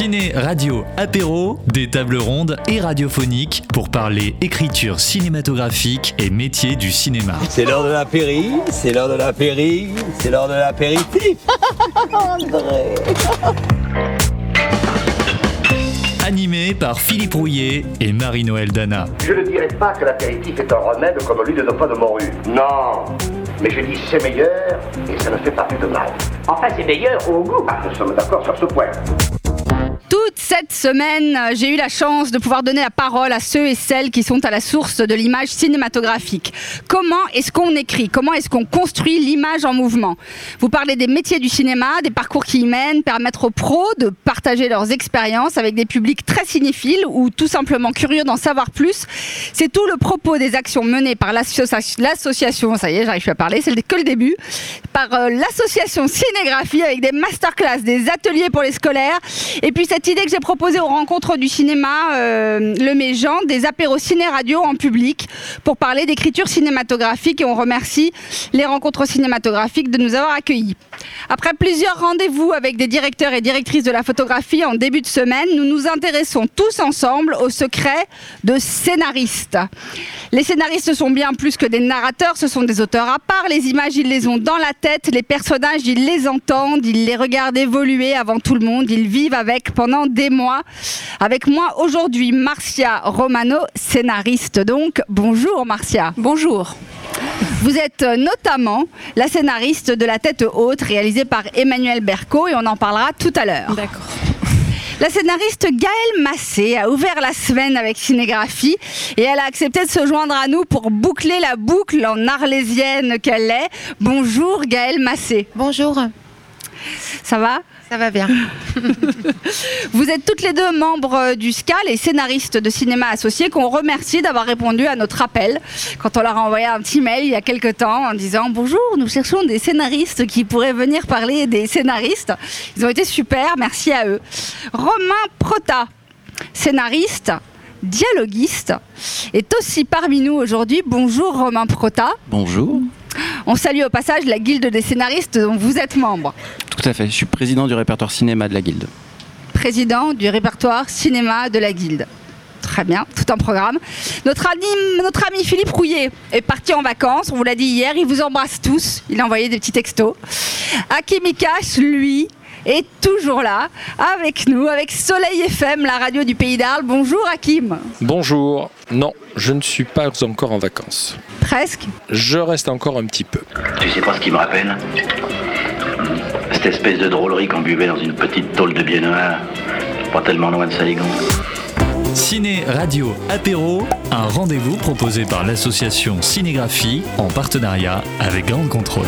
Ciné, radio, apéro, des tables rondes et radiophoniques pour parler écriture cinématographique et métier du cinéma. C'est l'heure de l'apéri, c'est l'heure de l'apéri, c'est l'heure de l'apéritif. André. Animé par Philippe Rouillet et Marie-Noël Dana. Je ne dirais pas que l'apéritif est un remède comme l'huile de pas de morue. Non. Mais je dis c'est meilleur et ça ne fait pas plus de mal. Enfin, c'est meilleur au goût. Ah, nous sommes d'accord sur ce point. tú Toute cette semaine, j'ai eu la chance de pouvoir donner la parole à ceux et celles qui sont à la source de l'image cinématographique. Comment est-ce qu'on écrit? Comment est-ce qu'on construit l'image en mouvement? Vous parlez des métiers du cinéma, des parcours qui y mènent, permettre aux pros de partager leurs expériences avec des publics très cinéphiles ou tout simplement curieux d'en savoir plus. C'est tout le propos des actions menées par l'association, ça y est, j'arrive à parler, c'est que le début, par euh, l'association Cinégraphie avec des masterclass, des ateliers pour les scolaires et puis cette idée que j'ai proposée aux rencontres du cinéma euh, Le Méjean, des apéros ciné-radio en public pour parler d'écriture cinématographique et on remercie les rencontres cinématographiques de nous avoir accueillis. Après plusieurs rendez-vous avec des directeurs et directrices de la photographie en début de semaine, nous nous intéressons tous ensemble au secret de scénaristes. Les scénaristes sont bien plus que des narrateurs, ce sont des auteurs à part. Les images, ils les ont dans la tête, les personnages, ils les entendent, ils les regardent évoluer avant tout le monde, ils vivent avec pendant des mois. Avec moi aujourd'hui, Marcia Romano, scénariste donc. Bonjour Marcia. Bonjour. Vous êtes notamment la scénariste de La tête haute, réalisée par Emmanuel Berco, et on en parlera tout à l'heure. D'accord. La scénariste Gaëlle Massé a ouvert la semaine avec Cinégraphie et elle a accepté de se joindre à nous pour boucler la boucle en arlésienne qu'elle est. Bonjour Gaëlle Massé. Bonjour. Ça va? Ça va bien. Vous êtes toutes les deux membres du SCA, les scénaristes de cinéma associés, qu'on remercie d'avoir répondu à notre appel quand on leur a envoyé un petit mail il y a quelques temps en disant Bonjour, nous cherchons des scénaristes qui pourraient venir parler des scénaristes. Ils ont été super, merci à eux. Romain Prota, scénariste, dialoguiste, est aussi parmi nous aujourd'hui. Bonjour Romain Prota. Bonjour. On salue au passage la guilde des scénaristes dont vous êtes membre. Tout à fait, je suis président du répertoire cinéma de la guilde. Président du répertoire cinéma de la guilde. Très bien, tout un programme. Notre ami, notre ami Philippe Rouillet est parti en vacances, on vous l'a dit hier, il vous embrasse tous, il a envoyé des petits textos. Hakim Ikash, lui, est toujours là, avec nous, avec Soleil FM, la radio du Pays d'Arles. Bonjour Hakim. Bonjour. Non, je ne suis pas encore en vacances. Presque. Je reste encore un petit peu. Tu sais pas ce qui me rappelle? Cette espèce de drôlerie qu'on buvait dans une petite tôle de biennois, pas tellement loin de Saligon. Ciné, radio, apéro, un rendez-vous proposé par l'association Cinégraphie en partenariat avec Grande Contrôle.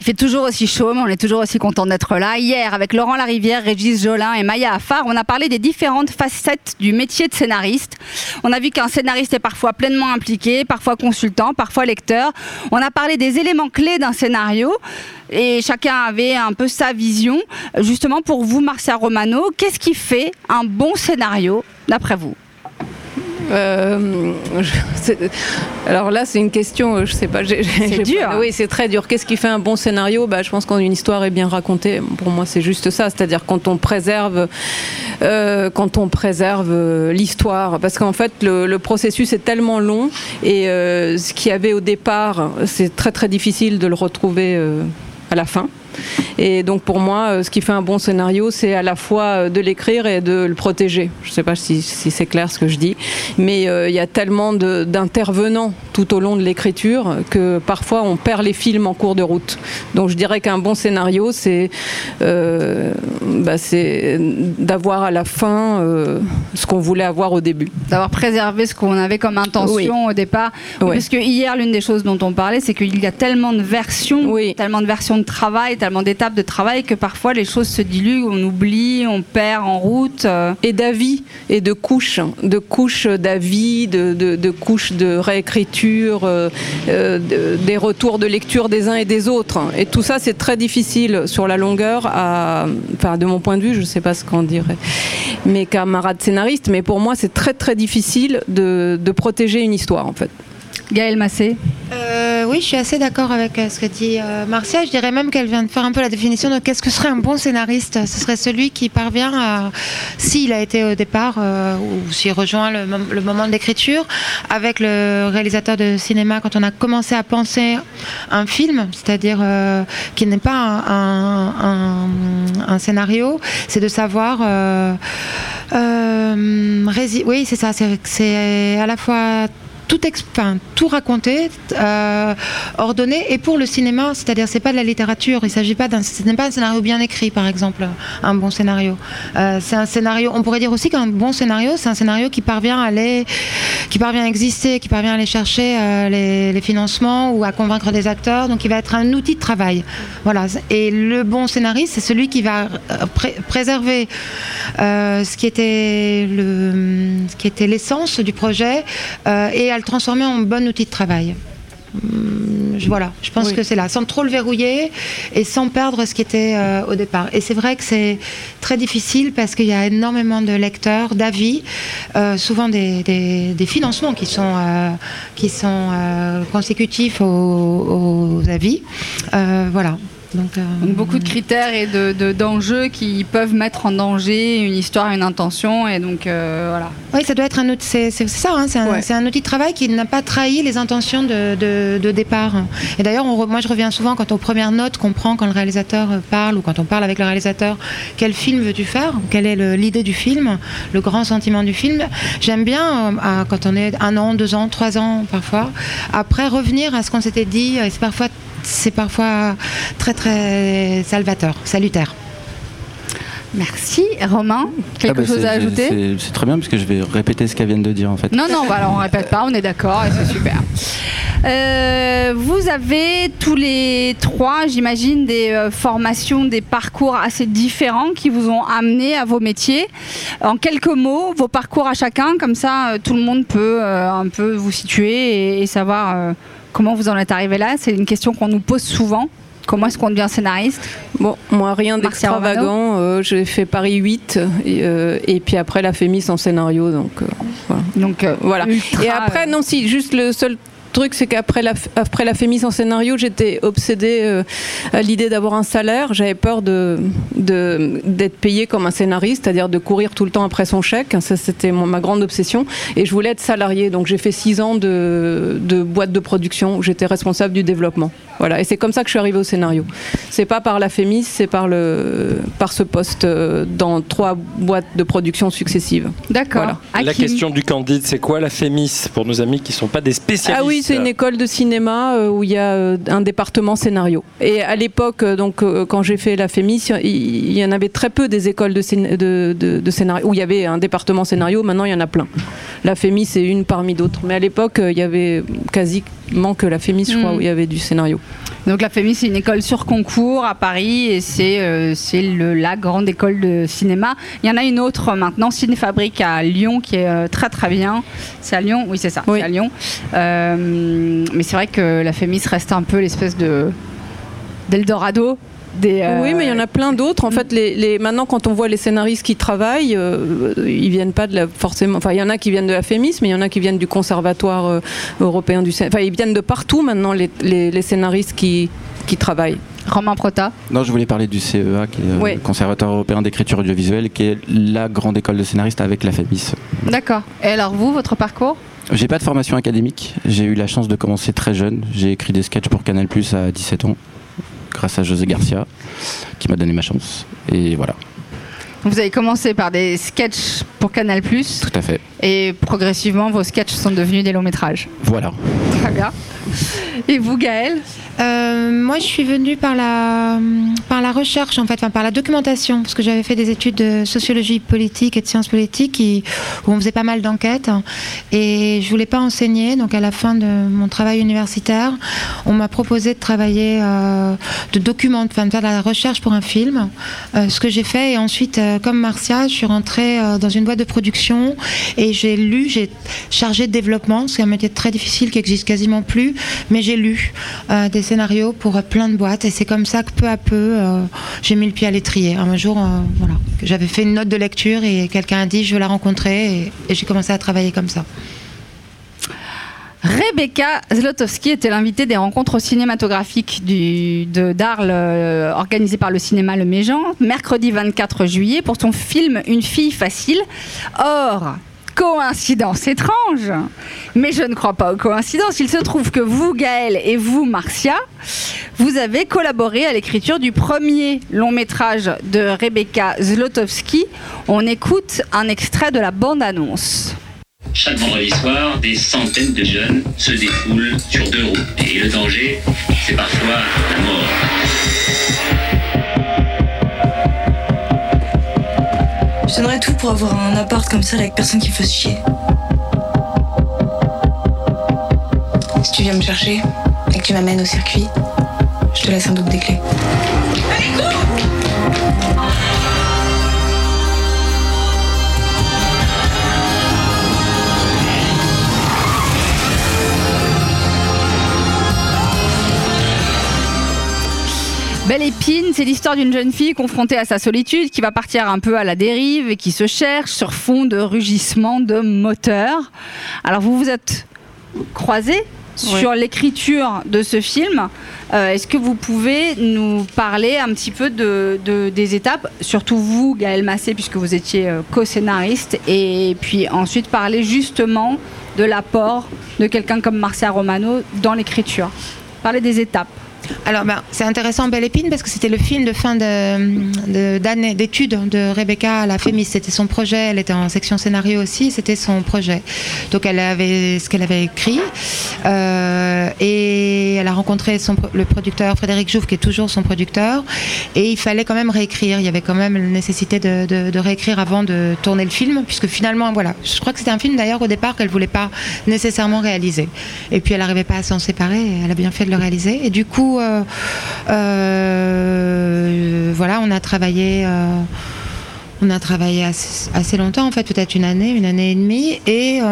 Il fait toujours aussi chaud, mais on est toujours aussi content d'être là. Hier, avec Laurent Larivière, Régis Jolin et Maya Affar, on a parlé des différentes facettes du métier de scénariste. On a vu qu'un scénariste est parfois pleinement impliqué, parfois consultant, parfois lecteur. On a parlé des éléments clés d'un scénario et chacun avait un peu sa vision. Justement, pour vous, Marcia Romano, qu'est-ce qui fait un bon scénario, d'après vous Euh, je- c'est- alors là, c'est une question, je sais pas. j'ai dur. pas- oui, c'est très dur. Qu'est-ce qui fait un bon scénario? Bah, Je pense quand une histoire est bien racontée, pour moi, c'est juste ça. C'est-à-dire quand on préserve, euh, quand on préserve euh, l'histoire. Parce qu'en fait, le, le processus est tellement long et euh, ce qu'il y avait au départ, c'est très très difficile de le retrouver euh, à la fin. Et donc pour moi, euh, ce qui fait un bon scénario, c'est à la fois euh, de l'écrire et de le protéger. Je ne sais pas si, si c'est clair ce que je dis, mais euh, il y a tellement d'intervenants tout au long de l'écriture que parfois on perd les films en cours de route. Donc je dirais qu'un bon scénario, c'est euh, bah, d'avoir à la fin euh, ce qu'on voulait avoir au début. D'avoir préservé ce qu'on avait comme intention Oui. au départ. Ouais. Parce que hier, l'une des choses dont on parlait, c'est qu'il y a tellement de versions, Oui. tellement de versions de travail, tellement d'étapes de travail que parfois les choses se diluent, on oublie, on perd en route. euh. et d'avis et de couches, de couches d'avis, de, de, de couches de réécriture, euh, euh, de- des retours de lecture des uns et des autres. Et tout ça, c'est très difficile sur la longueur, à, enfin, de mon point de vue, je ne sais pas ce qu'en dirait mes camarades scénaristes, mais pour moi, c'est très très difficile de, de protéger une histoire en fait. Gaël Massé. Euh, oui, je suis assez d'accord avec euh, ce que dit euh, Marcia. Je dirais même qu'elle vient de faire un peu la définition de qu'est-ce que serait un bon scénariste. Ce serait celui qui parvient à, s'il a été au départ euh, ou s'il rejoint le, mom- le moment de l'écriture, avec le réalisateur de cinéma quand on a commencé à penser un film, c'est-à-dire euh, qui n'est pas un, scénario, c'est de savoir. oui, c'est ça. C'est à la fois tout, enfin, tout raconter, euh, ordonné, et pour le cinéma, c'est-à-dire c'est pas de la littérature, il s'agit pas d'un, ce n'est pas un scénario bien écrit, par exemple, un bon scénario. Euh, c'est un scénario, on pourrait dire aussi qu'un bon scénario, c'est un scénario qui parvient à aller, qui parvient à exister, qui parvient à aller chercher euh, les, financements ou à convaincre des acteurs, donc il va être un outil de travail. Voilà. Et le bon scénariste, c'est celui qui va pré- préserver ce qui était ce qui était l'essence du projet et à le transformer en bon outil de travail. Hum, je- Voilà, je pense Oui. que c'est là, sans trop le verrouiller et sans perdre ce qui était euh, au départ. Et c'est vrai que c'est très difficile parce qu'il y a énormément de lecteurs, d'avis, euh, souvent des, des- des financements qui sont, euh, qui sont consécutifs aux, aux avis. Voilà. Donc, euh, Donc beaucoup de critères et de- de- d'enjeux qui peuvent mettre en danger une histoire, une intention. Et donc euh, voilà. Oui, ça doit être un outil. C'est c'est- c'est ça, hein, c'est un, Ouais. c'est un outil de travail qui n'a pas trahi les intentions de, de- de départ. Et d'ailleurs, on re- moi, je reviens souvent quand aux premières notes qu'on prend quand le réalisateur euh, parle ou quand on parle avec le réalisateur. Quel film veux-tu faire? Quelle est le- l'idée du film? Le grand sentiment du film? J'aime bien euh, à- quand on est un an, deux ans, trois ans parfois. Après, revenir à ce qu'on s'était dit. Et c'est parfois, c'est parfois très très salvateur, salutaire. Merci. Romain, quelque Ah bah, chose à ajouter c'est- très bien parce que je vais répéter ce qu'elle vient de dire en fait. Non, non, bah alors on répète pas, on est d'accord et c'est super. Euh, vous avez tous les trois, j'imagine, des euh, formations, des parcours assez différents qui vous ont amené à vos métiers. En quelques mots, vos parcours à chacun, comme ça euh, tout le monde peut un peu vous situer et, et savoir euh, comment vous en êtes arrivé là? C'est une question qu'on nous pose souvent. Comment est-ce qu'on devient scénariste? Bon, moi, rien d'extravagant. euh, j'ai fait Paris 8 et, euh, et puis après la Fémis en scénario. Donc euh, voilà. Donc Voilà. ultra, Et après, non, si, juste le seul truc, c'est qu'après la, après la Fémis en scénario, j'étais obsédée euh, à l'idée d'avoir un salaire. J'avais peur de, de- d'être payée comme un scénariste, c'est-à-dire de courir tout le temps après son chèque. Ça, c'était mon- ma grande obsession. Et je voulais être salariée. Donc, j'ai fait six ans de, de boîte de production où j'étais responsable du développement. Voilà. Et c'est comme ça que je suis arrivée au scénario. C'est pas par la Fémis, c'est par, le, par ce poste euh, dans trois boîtes de production successives. D'accord. Voilà. La question du Candide, c'est quoi la Fémis pour nos amis qui sont pas des spécialistes Ah oui, c'est une école de cinéma euh, où il y a euh, un département scénario. Et à l'époque, euh, donc euh, quand j'ai fait la FEMIS, il y en avait très peu des écoles de, scén- de, de- de scénario où il y avait un département scénario. Maintenant, il y en a plein. La FEMIS c'est une parmi d'autres. Mais à l'époque, euh, il y avait quasiment que la FEMIS, je crois, Mm. où il y avait du scénario. Donc la FEMI, c'est une école sur concours à Paris et c'est euh, la grande école de cinéma. Il y en a une autre maintenant, Cinéfabrique à Lyon, qui est euh, très très bien. C'est à Lyon? Oui, c'est ça, Oui. c'est à Lyon. Euh, mais c'est vrai que la FEMIS reste un peu l'espèce de d'Eldorado. Des, euh, Oui, mais il y en a plein d'autres. En fait, les, les- maintenant, quand on voit les scénaristes qui travaillent, euh, ils viennent pas de la forcément. Enfin, il y en a qui viennent de la FEMIS, mais il y en a qui viennent du Conservatoire euh, européen du. Enfin, ils viennent de partout maintenant, les, les- les scénaristes qui, qui travaillent. Romain Prota. Non, je voulais parler du CEA, qui est le Conservatoire européen d'écriture audiovisuelle, qui est la grande école de scénaristes avec la FEMIS. D'accord. Et alors vous, votre parcours? J'ai pas de formation académique. J'ai eu la chance de commencer très jeune. J'ai écrit des sketchs pour Canal Plus à 17 ans, grâce à José Garcia, qui m'a donné ma chance. Et voilà, Vous avez commencé par des sketchs pour Canal+, tout à fait. et progressivement vos sketchs sont devenus des longs métrages. Voilà. Très bien. Et vous, Gaëlle? Euh, moi, je suis venue par la, par la recherche, en fait, par la documentation, parce que j'avais fait des études de sociologie politique et de sciences politiques où on faisait pas mal d'enquêtes. Et je voulais pas enseigner, donc à la fin de mon travail universitaire, on m'a proposé de travailler, euh, de documenter, enfin, de faire de la recherche pour un film, euh, ce que j'ai fait. Et ensuite, comme Marcia, je suis rentrée dans une boîte de production et j'ai lu, j'ai chargé de développement, c'est un métier très difficile qui existe quasiment plus, mais j'ai lu euh, des scénarios pour euh, plein de boîtes et c'est comme ça que peu à peu euh, j'ai mis le pied à l'étrier. Un jour, euh, voilà, j'avais fait une note de lecture et quelqu'un a dit je veux la rencontrer et, j'ai commencé à travailler comme ça. Rebecca Zlotowski était l'invitée des rencontres cinématographiques du, de d'Arles organisées par le cinéma Le Méjean, mercredi 24 juillet, pour son film Une fille facile. Or, coïncidence étrange, mais je ne crois pas aux coïncidences. Il se trouve que vous, Gaël, et vous, Marcia, vous avez collaboré à l'écriture du premier long métrage de Rebecca Zlotowski. On écoute un extrait de la bande-annonce. Chaque vendredi soir, des centaines de jeunes se défoulent sur deux roues. Et le danger, c'est parfois la mort. Donnerais tout pour avoir un appart comme ça avec personne qui fasse chier. Si tu viens me chercher et que tu m'amènes au circuit, je te laisse un double des clés. Belle Épine, c'est l'histoire d'une jeune fille confrontée à sa solitude qui va partir un peu à la dérive et qui se cherche sur fond de rugissements de moteur. Alors vous vous êtes croisés sur l'écriture de ce film. Euh, Est-ce que vous pouvez nous parler un petit peu de, de- des étapes, surtout vous, Gaël Massé, puisque vous étiez euh, co-scénariste, et puis ensuite parler justement de l'apport de quelqu'un comme Marcia Romano dans l'écriture Parler des étapes. Alors, ben, c'est intéressant, Belle Épine, parce que c'était le film de fin de- de- d'année d'études de Rebecca à la Fémis. C'était son projet. Elle était en section scénario aussi. C'était son projet. Donc, elle avait ce qu'elle avait écrit. Euh, et elle a rencontré le producteur Frédéric Jouve, qui est toujours son producteur. Et il fallait quand même réécrire. Il y avait quand même la nécessité de, réécrire avant de tourner le film, puisque finalement, voilà. Je crois que c'était un film d'ailleurs au départ qu'elle voulait pas nécessairement réaliser. Et puis elle n'arrivait pas à s'en séparer. et Elle a bien fait de le réaliser. Et du coup, voilà, on a travaillé. On a travaillé assez, assez longtemps, en fait, peut-être une année, une année et demie. Et euh,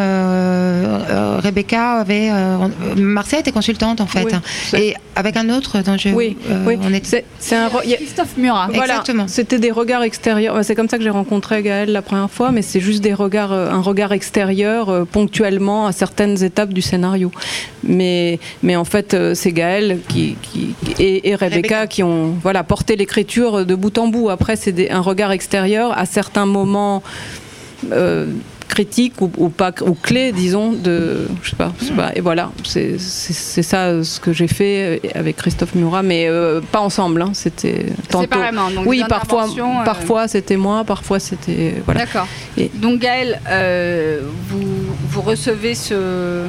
euh, Rebecca avait. euh, Marcia était consultante, en fait. Oui, hein. et avec un autre dont je. Oui, euh, oui. on est- C'est- C'est un. re- il y a- Christophe Murat. Voilà, Exactement. C'était des regards extérieurs. C'est comme ça que j'ai rencontré Gaël la première fois, mais c'est juste des regards, euh, un regard extérieur ponctuellement à certaines étapes du scénario. Mais, mais en fait, c'est Gaël qui, qui- et, et Rebecca, Rebecca. qui ont voilà, porté l'écriture de bout en bout. Après, c'est des- un regard extérieur à certains moments. euh, critiques ou, ou pas ou clés disons de je sais pas, je sais pas. et voilà c'est ça ce que j'ai fait euh, avec Christophe Murat mais euh, pas ensemble hein, c'était tantôt Séparément, donc oui parfois euh, parfois c'était moi parfois c'était voilà D'accord. Et- Donc Gaël, vous, vous recevez ce,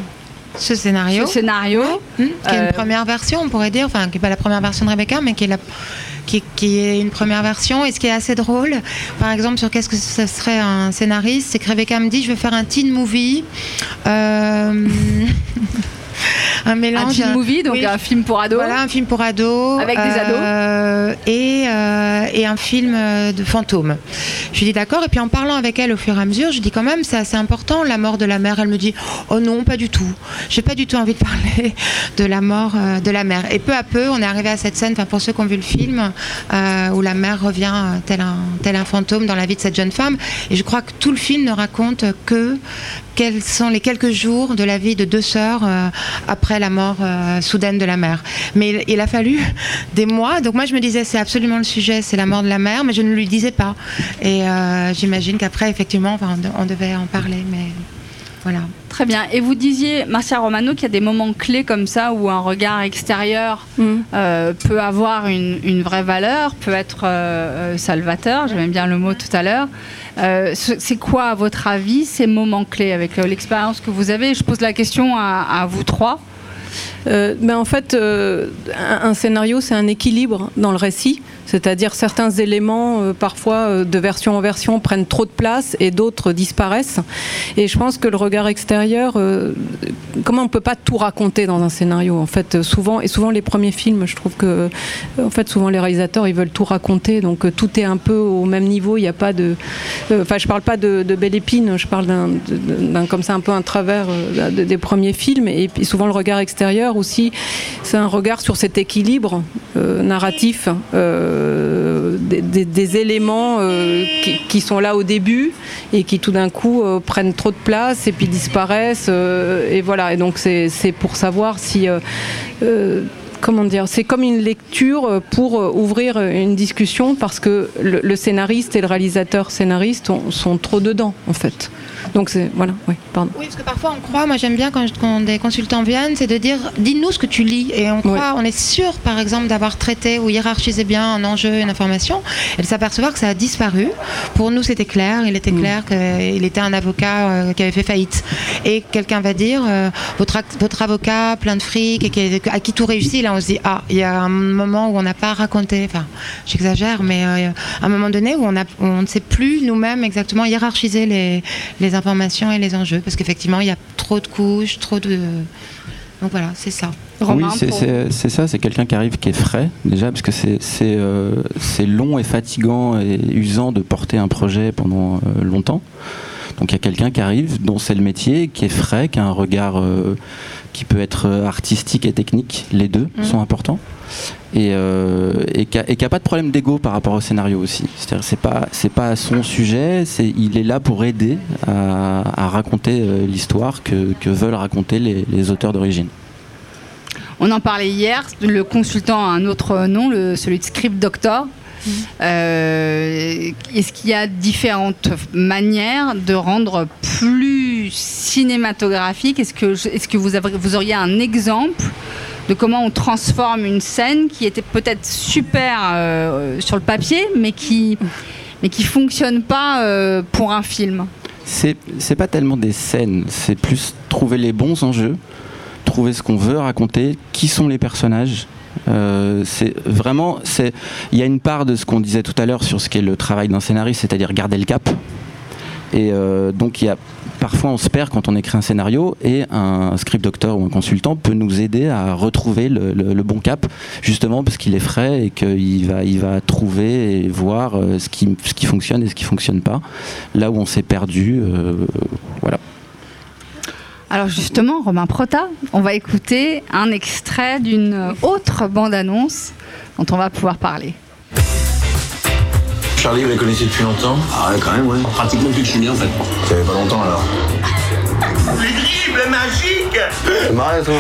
Ce scénario. ce scénario. Hmm, qui est Euh, une première version, on pourrait dire, enfin, qui n'est pas la première version de Rebecca, mais qui est, la, qui, qui est une première version. Et ce qui est assez drôle, par exemple, sur qu'est-ce que ce serait un scénariste, c'est que Rebecca me dit je veux faire un teen movie. Euh, un Un mélange. teen movie, donc Oui. un film pour ados. Voilà, un film pour ados. Avec des ados. et, euh, et un film euh, de fantôme. Je lui dis d'accord. Et puis en parlant avec elle au fur et à mesure, je dis quand même, c'est assez important, la mort de la mère. Elle me dit, oh non, pas du tout. J'ai pas du tout envie de parler de la mort euh, de la mère. Et peu à peu, on est arrivé à cette scène, enfin, pour ceux qui ont vu le film, euh, où la mère revient euh, tel un, tel un fantôme dans la vie de cette jeune femme. Et je crois que tout le film ne raconte que quels sont les quelques jours de la vie de deux sœurs euh, après la mort euh, soudaine de la mère. Mais il, a fallu des mois. Donc moi je me disais c'est absolument le sujet, c'est la mort de la mère, mais je ne lui disais pas. Et euh, j'imagine qu'après effectivement on devait en parler, mais voilà. Très bien. Et vous disiez, Marcia Romano, qu'il y a des moments clés comme ça où un regard extérieur Mm. euh, peut avoir une, une vraie valeur, peut être euh, euh, salvateur. J'aimais bien le mot tout à l'heure. Euh, ce- c'est quoi, à votre avis, ces moments clés avec l'expérience que vous avez? Je pose la question à, à vous trois. Euh, ben en fait, euh, un, scénario, c'est un équilibre dans le récit. C'est-à-dire certains éléments, euh, parfois euh, de version en version, prennent trop de place et d'autres disparaissent. Et je pense que le regard extérieur, comment on peut pas tout raconter dans un scénario En fait, souvent et souvent les premiers films, je trouve que, en fait, souvent les réalisateurs, ils veulent tout raconter, donc tout est un peu au même niveau. Il n'y a pas de, enfin, je parle pas de, Belle Épine, je parle d'un, comme ça un peu un travers de- des premiers films. Et souvent le regard extérieur aussi, c'est un regard sur cet équilibre euh, narratif euh, des, éléments euh, qui, sont là au début et qui tout d'un coup prennent trop de place et puis disparaissent. et voilà, et donc c'est pour savoir si... Comment dire C'est comme une lecture pour ouvrir une discussion parce que le, scénariste et le réalisateur scénariste ont- sont trop dedans en fait. Donc c'est voilà, oui, pardon. Oui, parce que parfois on croit, moi j'aime bien quand, quand des consultants viennent, c'est de dire dis-nous ce que tu lis. Et on croit, on est sûr par exemple d'avoir traité ou hiérarchisé bien un enjeu, une information, et de s'apercevoir que ça a disparu. Pour nous c'était clair, il était clair qu'il était un avocat euh, qui avait fait faillite. Et quelqu'un va dire euh, votre, votre avocat plein de fric et qui, à qui tout réussit, là on se dit ah, il y a un moment où on n'a pas raconté, enfin j'exagère, mais euh, à un moment donné où on, a, où on ne sait plus nous-mêmes exactement hiérarchiser les, les informations et les enjeux, parce qu'effectivement, il y a trop de couches, trop de... Donc voilà, c'est ça. oui, c'est ça, c'est quelqu'un qui arrive qui est frais, déjà, parce que c'est c'est, euh, long et fatigant et usant de porter un projet pendant euh, longtemps. Donc il y a quelqu'un qui arrive, dont c'est le métier, qui est frais, qui a un regard euh, qui peut être euh, artistique et technique, les deux Mhm. sont importants. Et, euh, et qui n'a pas de problème d'ego par rapport au scénario aussi. C'est-à-dire c'est pas c'est pas son sujet, c'est il est là pour aider à, à raconter l'histoire que, que veulent raconter les, les auteurs d'origine. On en parlait hier, le consultant a un autre nom, le, celui de Script Doctor. Euh, Est-ce qu'il y a différentes manières de rendre plus cinématographique? Est-ce que, est que vous, auriez un exemple de comment on transforme une scène qui était peut-être super euh, sur le papier, mais qui mais qui fonctionne pas euh, pour un film? C'est pas tellement des scènes, c'est plus trouver les bons enjeux, trouver ce qu'on veut raconter, qui sont les personnages. Euh, c'est vraiment, c'est, il y a une part de ce qu'on disait tout à l'heure sur ce qu'est le travail d'un scénariste, c'est-à-dire garder le cap. Et euh, donc il y a parfois on se perd quand on écrit un scénario et un script doctor ou un consultant peut nous aider à retrouver le, bon cap, justement parce qu'il est frais et qu'il va, il va trouver et voir euh, ce qui, ce qui fonctionne et ce qui fonctionne pas. Là où on s'est perdu, voilà. Alors justement, Romain Prota, on va écouter un extrait d'une autre bande-annonce dont on va pouvoir parler. Charlie, vous la connaissez depuis longtemps? Ah ouais, quand même, ouais. Pratiquement depuis que je suis né, en fait. Ça fait pas longtemps, alors. Les dribbles magiques C'est marrant, toi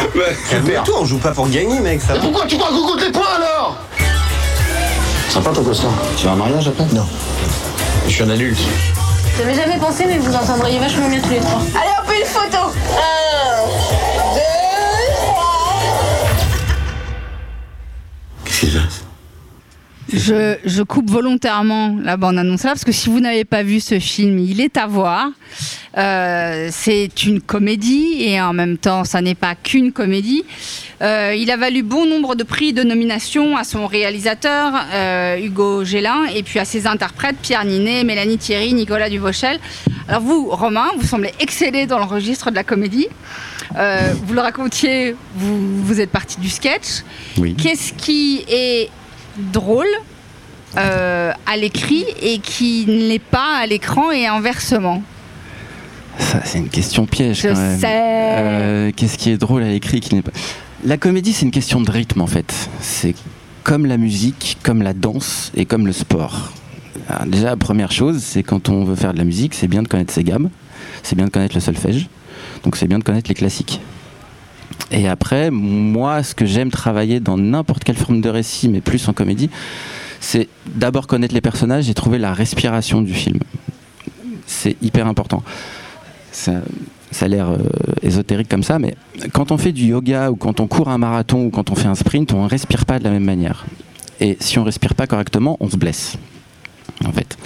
Super toi, on joue pas pour gagner, mec, ça Mais pourquoi tu crois qu'on compte les points, alors? Sympa ton costard. Tu vas à un mariage après? Non. Je suis un adulte. J'avais jamais pensé, mais vous entendriez vachement bien tous les trois. Allez, hop, une photo Qu'est-ce qui se passe? Je, je coupe volontairement la bande-annonce là parce que si vous n'avez pas vu ce film, il est à voir. Euh, c'est une comédie et en même temps, ça n'est pas qu'une comédie. Euh, il a valu bon nombre de prix de nomination à son réalisateur euh, Hugo Gélin et puis à ses interprètes Pierre Ninet, Mélanie Thierry, Nicolas Duvauchel. Alors vous, Romain, vous semblez exceller dans le registre de la comédie. Vous le racontiez, vous, vous êtes parti du sketch. Oui. Qu'est-ce qui est drôle euh, à l'écrit et qui ne l'est pas à l'écran et inversement Ça, c'est une question piège Je quand même. sais. Euh, Qu'est-ce qui est drôle à l'écrit qui n'est pas. La comédie, c'est une question de rythme en fait. C'est comme la musique, comme la danse et comme le sport. Alors, déjà, première chose, c'est quand on veut faire de la musique, c'est bien de connaître ses gammes, c'est bien de connaître le solfège, donc c'est bien de connaître les classiques. Et après, moi, ce que j'aime travailler dans n'importe quelle forme de récit, mais plus en comédie, c'est d'abord connaître les personnages et trouver la respiration du film. C'est hyper important. Ça, ça a l'air euh, ésotérique comme ça, mais quand on fait du yoga ou quand on court un marathon ou quand on fait un sprint, on ne respire pas de la même manière. Et si on respire pas correctement, on se blesse. En fait.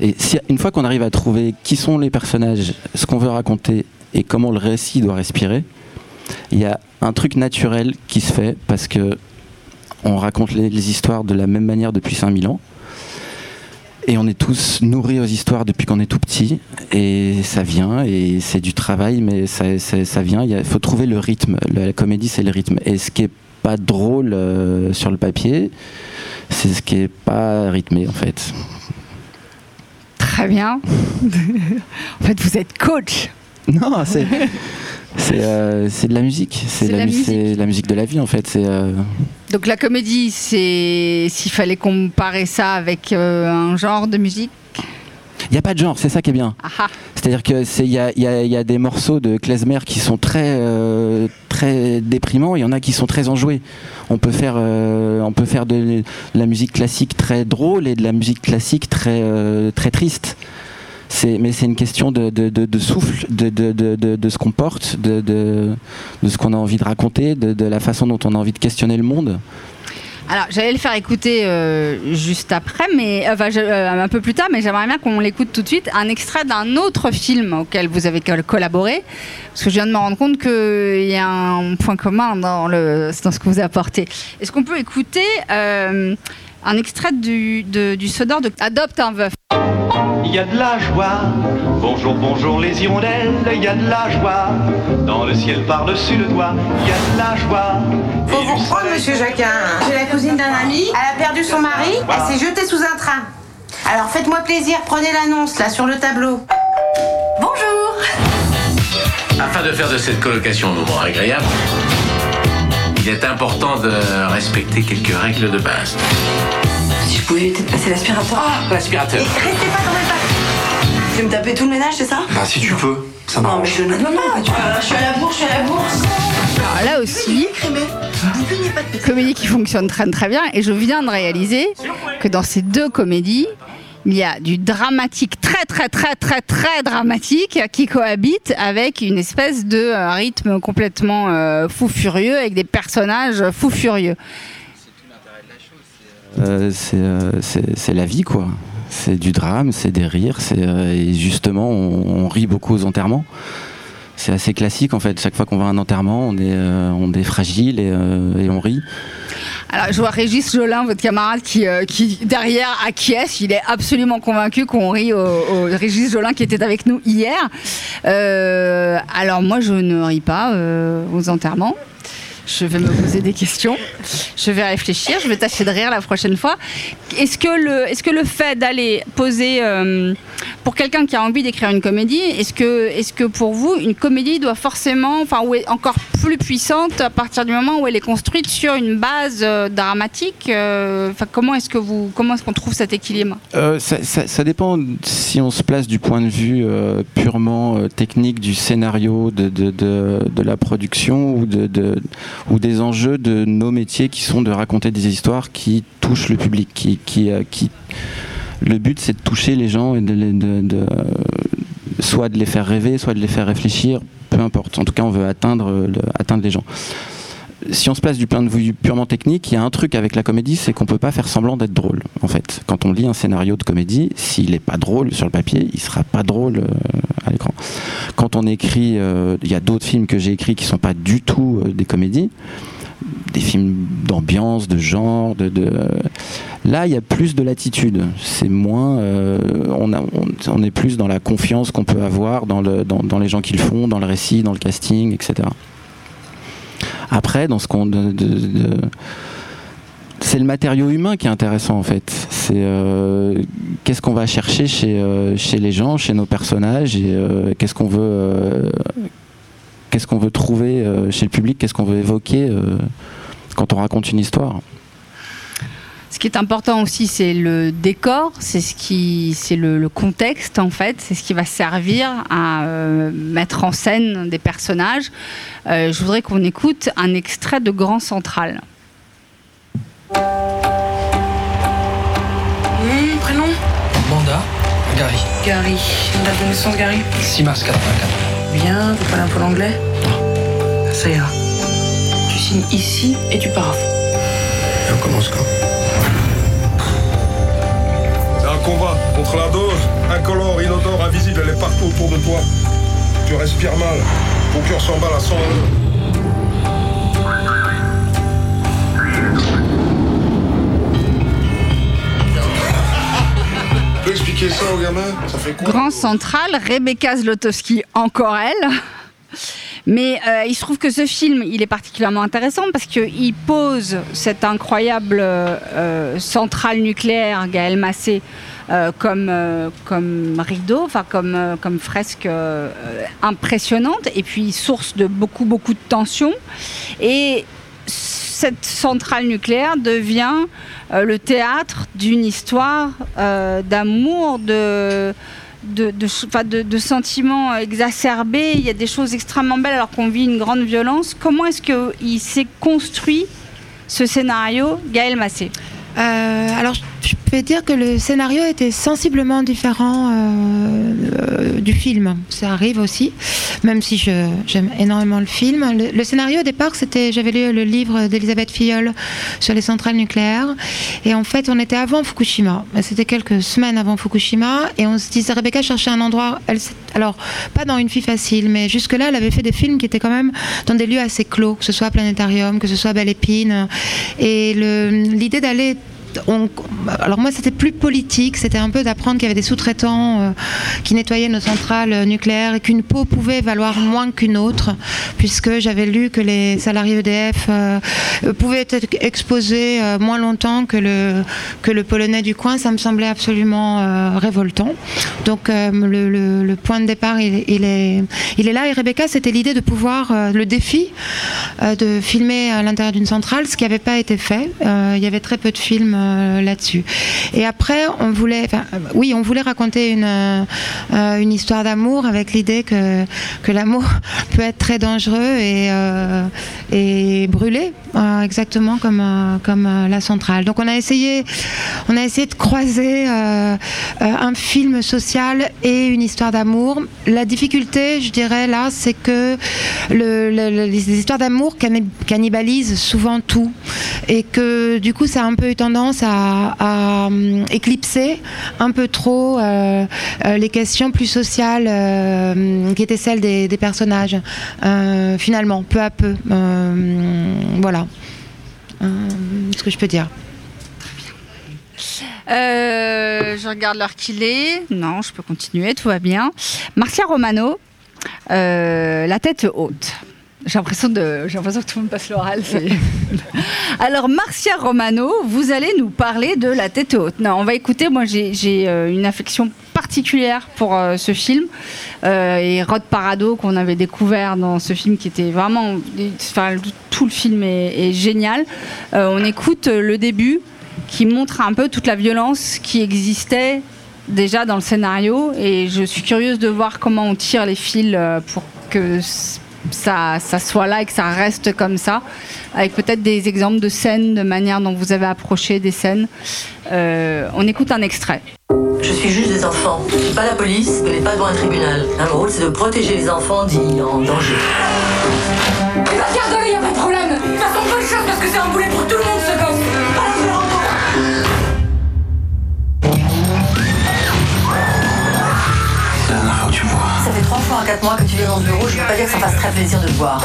Et une fois qu'on arrive à trouver qui sont les personnages, ce qu'on veut raconter et comment le récit doit respirer, il y a un truc naturel qui se fait parce que on raconte les, les histoires de la même manière depuis 5000 ans. Et on est tous nourris aux histoires depuis qu'on est tout petit. Et ça vient, et c'est du travail, mais ça, ça- ça vient. Il faut trouver le rythme. La, la comédie, c'est le rythme. Et ce qui est pas drôle euh, sur le papier, c'est ce qui est pas rythmé, en fait. Très bien. en fait, vous êtes coach. Non, c'est. C'est euh, c'est de la musique. C'est la, la mu- musique. c'est la musique de la vie en fait. Euh, Donc la comédie, c'est s'il fallait comparer ça avec euh, un genre de musique? il n'y a pas de genre, c'est ça qui est bien. Ah ah. C'est-à-dire que c'est il y a, y a- il y a des morceaux de klezmer qui sont très très déprimants, il y en a qui sont très enjoués. On peut faire on peut faire de, de la musique classique très drôle et de la musique classique très très triste. Mais c'est une question de, de, de- de souffle, de, ce qu'on porte, de, ce qu'on a envie de raconter, de, la façon dont on a envie de questionner le monde. Alors j'allais le faire écouter euh, juste après, mais enfin je- euh, un peu plus tard, mais j'aimerais bien qu'on l'écoute tout de suite. Un extrait d'un autre film auquel vous avez col- collaboré, parce que je viens de me rendre compte qu'il y a un point commun dans le dans ce que vous apportez. Est-ce qu'on peut écouter euh, un extrait du, de- du sonore de Adopte un veuf? Il y a de la joie. Bonjour, bonjour les hirondelles. Il y a de la joie. Dans le ciel par-dessus le toit. Il y a de la joie. Faut vous reprendre, monsieur Jacquin. J'ai la cousine d'un ami, elle a perdu son mari, elle s'est jetée sous un train. Alors faites-moi plaisir, prenez l'annonce là sur le tableau. Bonjour Afin de faire de cette colocation un moment agréable, il est important de respecter quelques règles de base. Si je pouvais éviter de passer l'aspirateur. Ah, l'aspirateur. Restez pas dans mes pattes. Tu veux me taper tout le ménage, c'est ça? Bah si tu peux, ça Non, mais je ne peux pas. Tu vois, je suis à la bourse, je suis à la bourse. Alors là aussi, comédie qui fonctionne très très bien, et je viens de réaliser que dans ces deux comédies, il y a du dramatique très très très très très dramatique qui cohabite avec une espèce de euh, rythme complètement euh, fou furieux avec des personnages fou furieux. Euh, c'est euh, c'est- la vie quoi. C'est du drame, c'est des rires, euh, et justement on, rit beaucoup aux enterrements. C'est assez classique en fait. Chaque fois qu'on va à un enterrement, on est fragile et, on rit. Alors je vois Régis Jolin, votre camarade, qui, derrière acquiesce. Il est absolument convaincu qu'on rit au, Régis Jolin qui était avec nous hier. Alors moi je ne ris pas aux enterrements. Je vais me poser des questions. Je vais réfléchir. Je vais tâcher de rire la prochaine fois. Est-ce que le, est-ce que le fait d'aller poser euh, pour quelqu'un qui a envie d'écrire une comédie, est-ce que, est-ce que pour vous une comédie doit forcément, enfin, ou est encore plus puissante à partir du moment où elle est construite sur une base euh, dramatique euh, comment est-ce que vous, est-ce qu'on trouve cet équilibre? Ça, dépend si on se place du point de vue purement technique du scénario, de, de, de, la production ou, de- ou des enjeux de nos métiers qui sont de raconter des histoires qui touchent le public. Qui, qui, euh, qui... Le but c'est de toucher les gens et de, de- de, soit de les faire rêver, soit de les faire réfléchir, peu importe. En tout cas on veut atteindre, atteindre les gens si on se place du point de vue purement technique, il y a un truc avec la comédie, c'est qu'on peut pas faire semblant d'être drôle. En fait, quand on lit un scénario de comédie, s'il est pas drôle sur le papier, il sera pas drôle euh, à l'écran. Quand on écrit, euh, il y a d'autres films que j'ai écrits qui sont pas du tout euh, des comédies, des films d'ambiance, de genre, de, là il y a plus de latitude. C'est moins, on, est plus dans la confiance qu'on peut avoir dans les gens qui le font, dans le récit, dans le casting, etc. Après, dans ce qu'on. c'est le matériau humain qui est intéressant en fait. C'est euh, qu'est-ce qu'on va chercher chez, euh, chez les gens, chez nos personnages, et euh, qu'est-ce qu'on veut, qu'est-ce qu'on veut trouver chez le public, qu'est-ce qu'on veut évoquer quand on raconte une histoire. Ce qui est important aussi, c'est le décor, c'est ce qui, c'est le, le contexte en fait, c'est ce qui va servir à euh, mettre en scène des personnages. Euh, je voudrais qu'on écoute un extrait de Grand Central. Hum, prénom? Manda, Gary. Gary. Date de naissance, Gary? 6 mars 84. Bien, t'es pas là pour l'anglais? Ça ira. Tu signes ici et tu pars. Et on commence quand? un combat contre la dose. Incolore, inodore, invisible, elle est partout autour de toi. Tu respires mal. Ton cœur s'emballe à 100 Tu peux expliquer ça aux gamins Ça fait quoi? Grand Central, Rebecca Zlotowski, encore elle. Mais euh, il se trouve que ce film, il est particulièrement intéressant parce qu'il pose cette incroyable euh, centrale nucléaire, Gaël Massé, euh, comme, euh, comme rideau, enfin comme, euh, comme fresque impressionnante, et puis source de beaucoup, beaucoup de tensions. Et cette centrale nucléaire devient le théâtre d'une histoire d'amour, de, de, de, de- sentiments exacerbés. Il y a des choses extrêmement belles alors qu'on vit une grande violence. Comment est-ce qu'il s'est construit ce scénario, Gaël Massé? Alors, je peux dire que le scénario était sensiblement différent euh, euh, du film. Ça arrive aussi, même si j'aime énormément le film. Le, scénario au départ, c'était, j'avais lu le livre d'Elisabeth Filleul sur les centrales nucléaires, et en fait, on était avant Fukushima. C'était quelques semaines avant Fukushima, et on se disait, Rebecca cherchait un endroit. Alors, pas dans une fille facile, mais jusque-là, elle avait fait des films qui étaient quand même dans des lieux assez clos, que ce soit Planétarium, que ce soit Belle Épine, et l'idée d'aller on- alors moi c'était plus politique, c'était un peu d'apprendre qu'il y avait des sous-traitants euh, qui nettoyaient nos centrales euh, nucléaires et qu'une peau pouvait valoir moins qu'une autre, puisque j'avais lu que les salariés EDF euh, pouvaient être exposés moins longtemps que le, polonais du coin, ça me semblait absolument révoltant. Donc le, point de départ il, est, il est là et Rebecca c'était l'idée de pouvoir, le défi de filmer à l'intérieur d'une centrale, ce qui n'avait pas été fait. Il y avait très peu de films euh, là-dessus. Et après, on voulait, euh, oui, on voulait raconter une, euh, une histoire d'amour avec l'idée que, que l'amour peut être très dangereux et, euh, et brûlé, exactement comme, comme la centrale. Donc on a essayé, on a essayé de croiser un film social et une histoire d'amour. La difficulté, je dirais là, c'est que le- le- le- les histoires d'amour canni- cannibalisent souvent tout et que du coup ça a un peu eu tendance à, à, hum, éclipser un peu trop euh, euh, les questions plus sociales euh, qui étaient celles des, personnages euh, finalement peu à peu Euh, voilà Euh, ce que je peux dire Euh, je regarde l'heure qu'il est. Non, je peux continuer, tout va bien. Marcia Romano, euh, la tête haute. J'ai l'impression, de, j'ai l'impression que tout le monde passe l'oral. Alors, Marcia Romano, vous allez nous parler de La tête haute. Non, on va écouter. Moi, j'ai, euh, une affection particulière pour euh, ce film. Euh, et Rod Parado, qu'on avait découvert dans ce film, qui était vraiment. Enfin, tout le film est, génial. On écoute le début qui montre un peu toute la violence qui existait déjà dans le scénario. Et je suis curieuse de voir comment on tire les fils pour que ça, ça soit là et que ça reste comme ça, avec peut-être des exemples de scènes, de manière dont vous avez approché des scènes. Euh, on écoute un extrait. Je suis juge des enfants. Je suis pas la police, je n'ai pas devant un tribunal. Hein, Mon rôle, c'est de protéger les enfants dits en danger. Il va garder, y a pas de problème. De toute façon, bonne chose parce que c'est un boulet pour tout le monde 3-4 mois que tu viens dans le bureau, je peux pas dire que ça fasse très plaisir de te voir.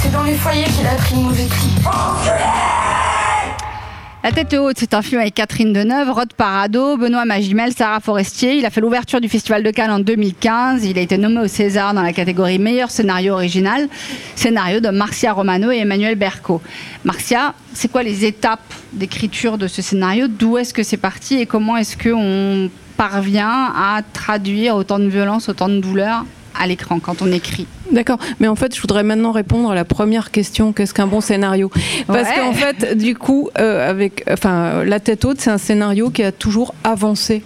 C'est dans les foyers qu'il a pris le mauvais prix. La tête haute, c'est un film avec Catherine Deneuve, Rod Parado, Benoît Magimel, Sarah Forestier. Il a fait l'ouverture du Festival de Cannes en 2015. Il a été nommé au César dans la catégorie meilleur scénario original, scénario de Marcia Romano et Emmanuel Berco. Marcia, c'est quoi les étapes d'écriture de ce scénario? D'où est-ce que c'est parti et comment est-ce qu'on parvient à traduire autant de violence, autant de douleur à l'écran quand on écrit D'accord, mais en fait, je voudrais maintenant répondre à la première question qu'est-ce qu'un bon scénario? Parce Ouais. qu'en fait, du coup, euh, avec, enfin, la tête haute, c'est un scénario qui a toujours avancé.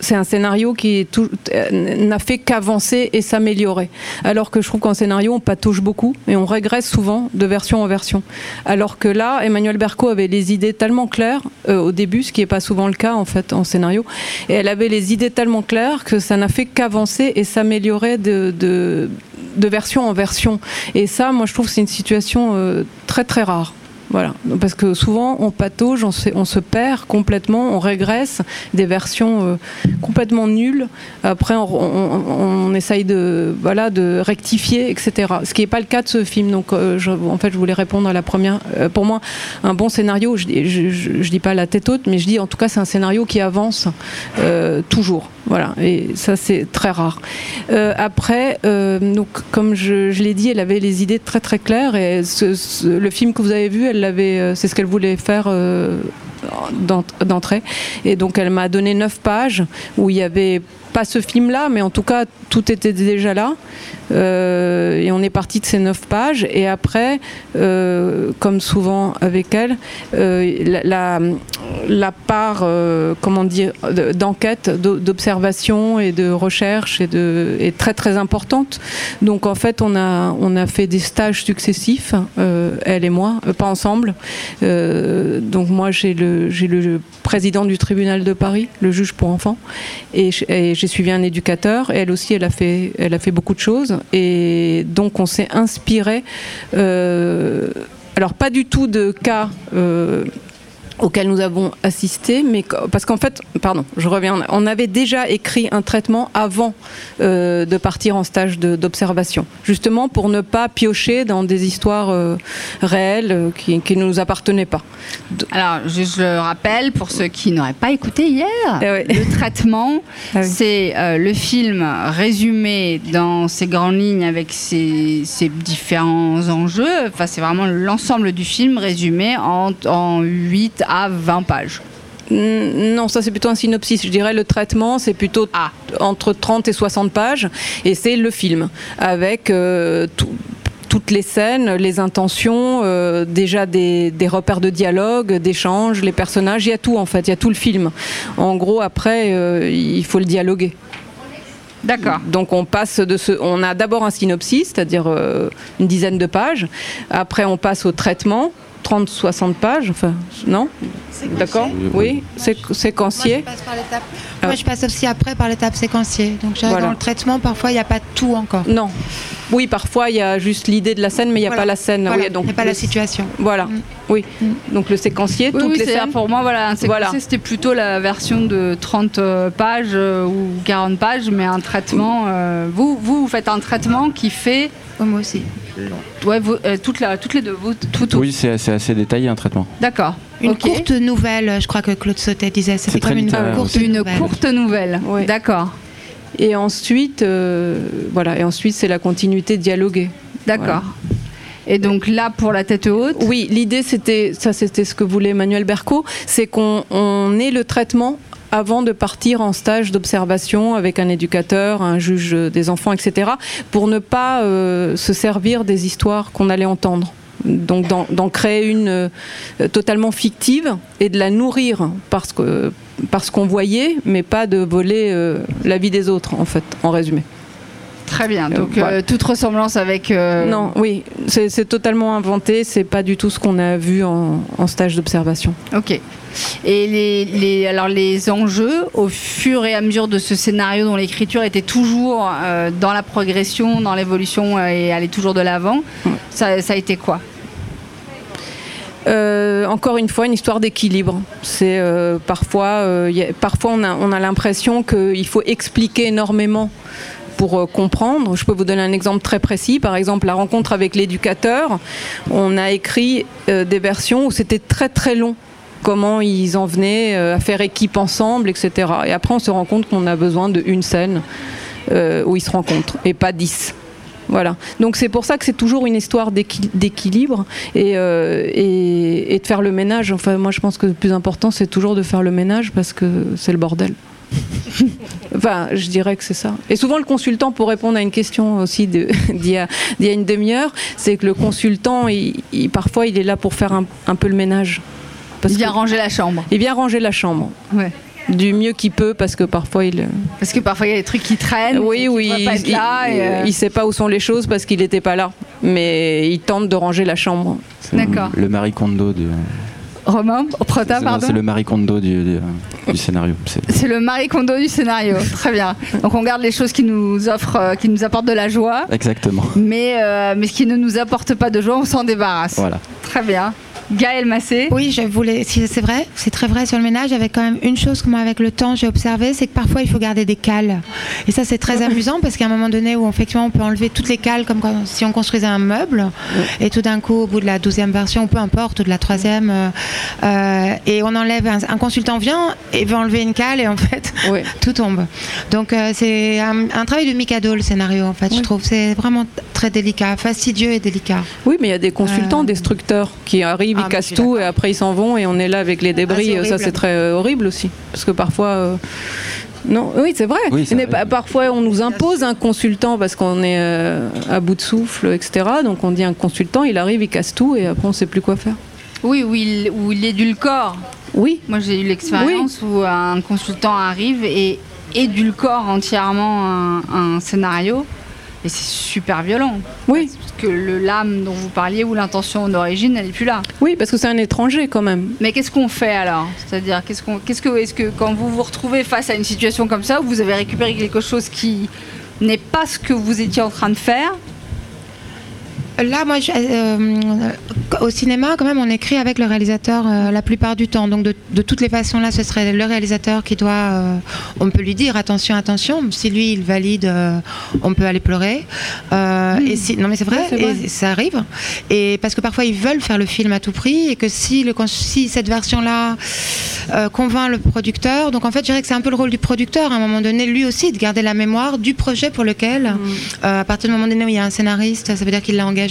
C'est un scénario qui euh, n'a fait qu'avancer et s'améliorer. Alors que je trouve qu'en scénario, on patauge beaucoup et on régresse souvent de version en version. Alors que là, Emmanuel Berco avait les idées tellement claires euh, au début, ce qui n'est pas souvent le cas en fait en scénario, et elle avait les idées tellement claires que ça n'a fait qu'avancer et s'améliorer de, de, de version en version. Et ça, moi, je trouve que c'est une situation euh, très très rare. Voilà, parce que souvent on patauge, on se, perd complètement, on régresse des versions euh, complètement nulles. Après, on, essaye de, voilà, de rectifier, etc. Ce qui n'est pas le cas de ce film. Donc, euh, en fait, je voulais répondre à la première. Euh, pour moi, un bon scénario, je, je dis pas la tête haute, mais je dis en tout cas, c'est un scénario qui avance toujours. Voilà, et ça c'est très rare. Euh, après, euh, donc comme je, l'ai dit, elle avait les idées très très claires et le film que vous avez vu, elle l'avait, euh, c'est ce qu'elle voulait faire d'ent- d'entrée. Et donc elle m'a donné neuf pages où il y avait pas ce film-là, mais en tout cas tout était déjà là. Euh, et on est parti de ces neuf pages. Et après, euh, comme souvent avec elle, euh, la, la, part, d'enquête, d'o- d'observation et de recherche est, très très importante. Donc en fait, on a, on a fait des stages successifs, elle et moi, pas ensemble. Donc moi, j'ai le, le président du tribunal de Paris, le juge pour enfants, et j'ai suivi un éducateur. Et elle aussi, elle a fait, elle a fait beaucoup de choses. Et donc on s'est inspiré. euh, alors pas du tout de cas. Auquel nous avons assisté, mais parce qu'en fait, pardon, je reviens, on avait déjà écrit un traitement avant euh, de partir en stage d'observation, justement pour ne pas piocher dans des histoires euh, réelles euh, qui, qui ne nous appartenaient pas. Alors, je, je le rappelle pour ceux qui n'auraient pas écouté hier, Eh le traitement, Ah c'est le film résumé dans ses grandes lignes avec ses, ses différents enjeux. Enfin, c'est vraiment l'ensemble du film résumé en, en 8 à 20 pages. Non, ça c'est plutôt un synopsis. Je dirais le traitement, c'est plutôt entre 30 et 60 pages, et c'est le film avec euh, tout- toutes les scènes, les intentions, euh, déjà des, des repères de dialogue, d'échanges, les personnages, il y a tout en fait, il y a tout le film. En gros, après, euh, il faut le dialoguer. D'accord. Donc on passe de ce, on a d'abord un synopsis, c'est-à-dire une dizaine de pages. Après on passe au traitement, 30-60 pages, enfin non D'accord Oui, c'est séquencier. Moi, je passe par l'étape- Moi, je passe aussi après par l'étape séquencier. Donc, Voilà. dans le traitement, parfois, il n'y a pas tout encore. Non. Oui, parfois il y a juste l'idée de la scène, mais il n'y a Voilà. pas la scène. Voilà. Oui, donc Il n'y a pas la le- situation. Voilà. Oui. Donc le séquencier, Oui, toutes oui, les scènes. pour moi, voilà, un séquencier, Voilà. c'était plutôt la version de 30 euh, pages euh, ou 40 pages, mais un traitement. euh, vous, vous, vous faites un traitement qui fait. Moi aussi. Ouais, vous, euh, toutes, la- toutes les deux. Vous, tout, tout. Oui, c'est assez détaillé un traitement. D'accord. Une courte nouvelle, je crois que Claude Sautet disait. C'était comme une courte Une nouvelle. courte nouvelle. D'accord. Et ensuite, euh, voilà. Et ensuite c'est la continuité dialoguée. D'accord. Et donc là, pour la tête haute Oui, l'idée c'était, ça c'était ce que voulait Emmanuel Berco, c'est qu'on on ait le traitement avant de partir en stage d'observation avec un éducateur, un juge des enfants, etc., pour ne pas euh, se servir des histoires qu'on allait entendre. Donc d'en, créer une euh, totalement fictive et de la nourrir parce, que, parce qu'on voyait, mais pas de voler euh, la vie des autres, en fait, en résumé. Très bien. Donc toute ressemblance avec. euh, Non, oui, c'est, c'est totalement inventé, c'est pas du tout ce qu'on a vu en, en stage d'observation. Ok. Et les, les- alors les enjeux, au fur et à mesure de ce scénario dont l'écriture était toujours euh, dans la progression, dans l'évolution euh, et allait toujours de l'avant, ça, ça a été quoi? Euh, encore une fois, une histoire d'équilibre. C'est parfois, a- parfois on a, on a l'impression qu'il faut expliquer énormément pour comprendre. Je peux vous donner un exemple très précis. Par exemple, la rencontre avec l'éducateur. On a écrit euh, des versions où c'était très très long. Comment ils en venaient euh, à faire équipe ensemble, etc. Et après, on se rend compte qu'on a besoin d'une scène euh, où ils se rencontrent et pas dix. Voilà. Donc c'est pour ça que c'est toujours une histoire d'équi- d'équilibre et, euh, et, de faire le ménage. Enfin, moi, je pense que le plus important, c'est toujours de faire le ménage parce que c'est le bordel. enfin, je dirais que c'est ça. Et souvent, le consultant, pour répondre à une question aussi d'il y, y a une demi-heure, c'est que le consultant, parfois, il est là pour faire un peu le ménage. Parce Il vient que- ranger la chambre. Il vient ranger la chambre. Ouais. Du mieux qu'il peut, parce que parfois, il. Parce que parfois il y a des trucs qui traînent. Oui, oui, il, il- euh, il sait pas où sont les choses parce qu'il n'était pas là. Mais il tente de ranger la chambre. D'accord. Le Marie Kondo du. Romain, Prota, pardon. C'est le Marie Kondo du, du, du scénario. C'est- C'est le Marie Kondo du scénario. Très bien. Donc on garde les choses qui nous offrent, euh, qui nous apportent de la joie, Exactement. mais, euh, mais ce qui ne nous apporte pas de joie, on s'en débarrasse. Voilà. Très bien. Gaël Massé. Oui, je voulais. C'est vrai, c'est très vrai sur le ménage. Avec quand même une chose que moi, avec le temps, j'ai observé, c'est que parfois il faut garder des cales. Et ça, c'est très amusant parce qu'à un moment donné où effectivement on peut enlever toutes les cales comme quand- si on construisait un meuble, et tout d'un coup, au bout de la douzième version, peu importe, ou de la troisième, euh, euh, et on enlève un, un consultant vient et veut enlever une cale et en fait tout tombe. Donc euh, c'est un, un travail de Mikado le scénario en fait. Je trouve c'est vraiment très délicat, fastidieux et délicat. Oui, mais il y a des consultants, Euh. destructeurs qui arrivent ils Ah, cassent tout et après ils s'en vont et on est là avec les débris. Ah, c'est ça horrible. c'est très euh, horrible aussi parce que parfois. euh, Non, oui, c'est vrai. Oui, Mais parfois, on nous impose un consultant parce qu'on est euh, à bout de souffle, etc. Donc, on dit un consultant, il arrive, il casse tout et après, on sait plus quoi faire. Oui, où il, où il édulcore. Oui. Moi, j'ai eu l'expérience où un consultant arrive et édulcore entièrement un, un scénario. Et c'est super violent. Oui. Parce que le l'âme dont vous parliez ou l'intention d'origine, elle n'est plus là. Oui, parce que c'est un étranger quand même. Mais qu'est-ce qu'on fait alors? C'est-à-dire, qu'est-ce qu'on, qu'est-ce que, est-ce que quand vous vous retrouvez face à une situation comme ça, où vous avez récupéré quelque chose qui n'est pas ce que vous étiez en train de faire, Là, moi, je- euh, au cinéma, quand même, on écrit avec le réalisateur euh, la plupart du temps. Donc, de, de toutes les façons, là, ce serait le réalisateur qui doit. euh, on peut lui dire attention, attention. Si lui, il valide, on peut aller pleurer. Et si, non, mais c'est vrai, Ouais, c'est vrai. et ça arrive. Et parce que parfois, ils veulent faire le film à tout prix et que si, le, cons- si cette version-là convainc le producteur, donc en fait, je dirais que c'est un peu le rôle du producteur à un moment donné, lui aussi, de garder la mémoire du projet pour lequel, Mm. euh, à partir du moment donné où il y a un scénariste, ça veut dire qu'il l'a engagé,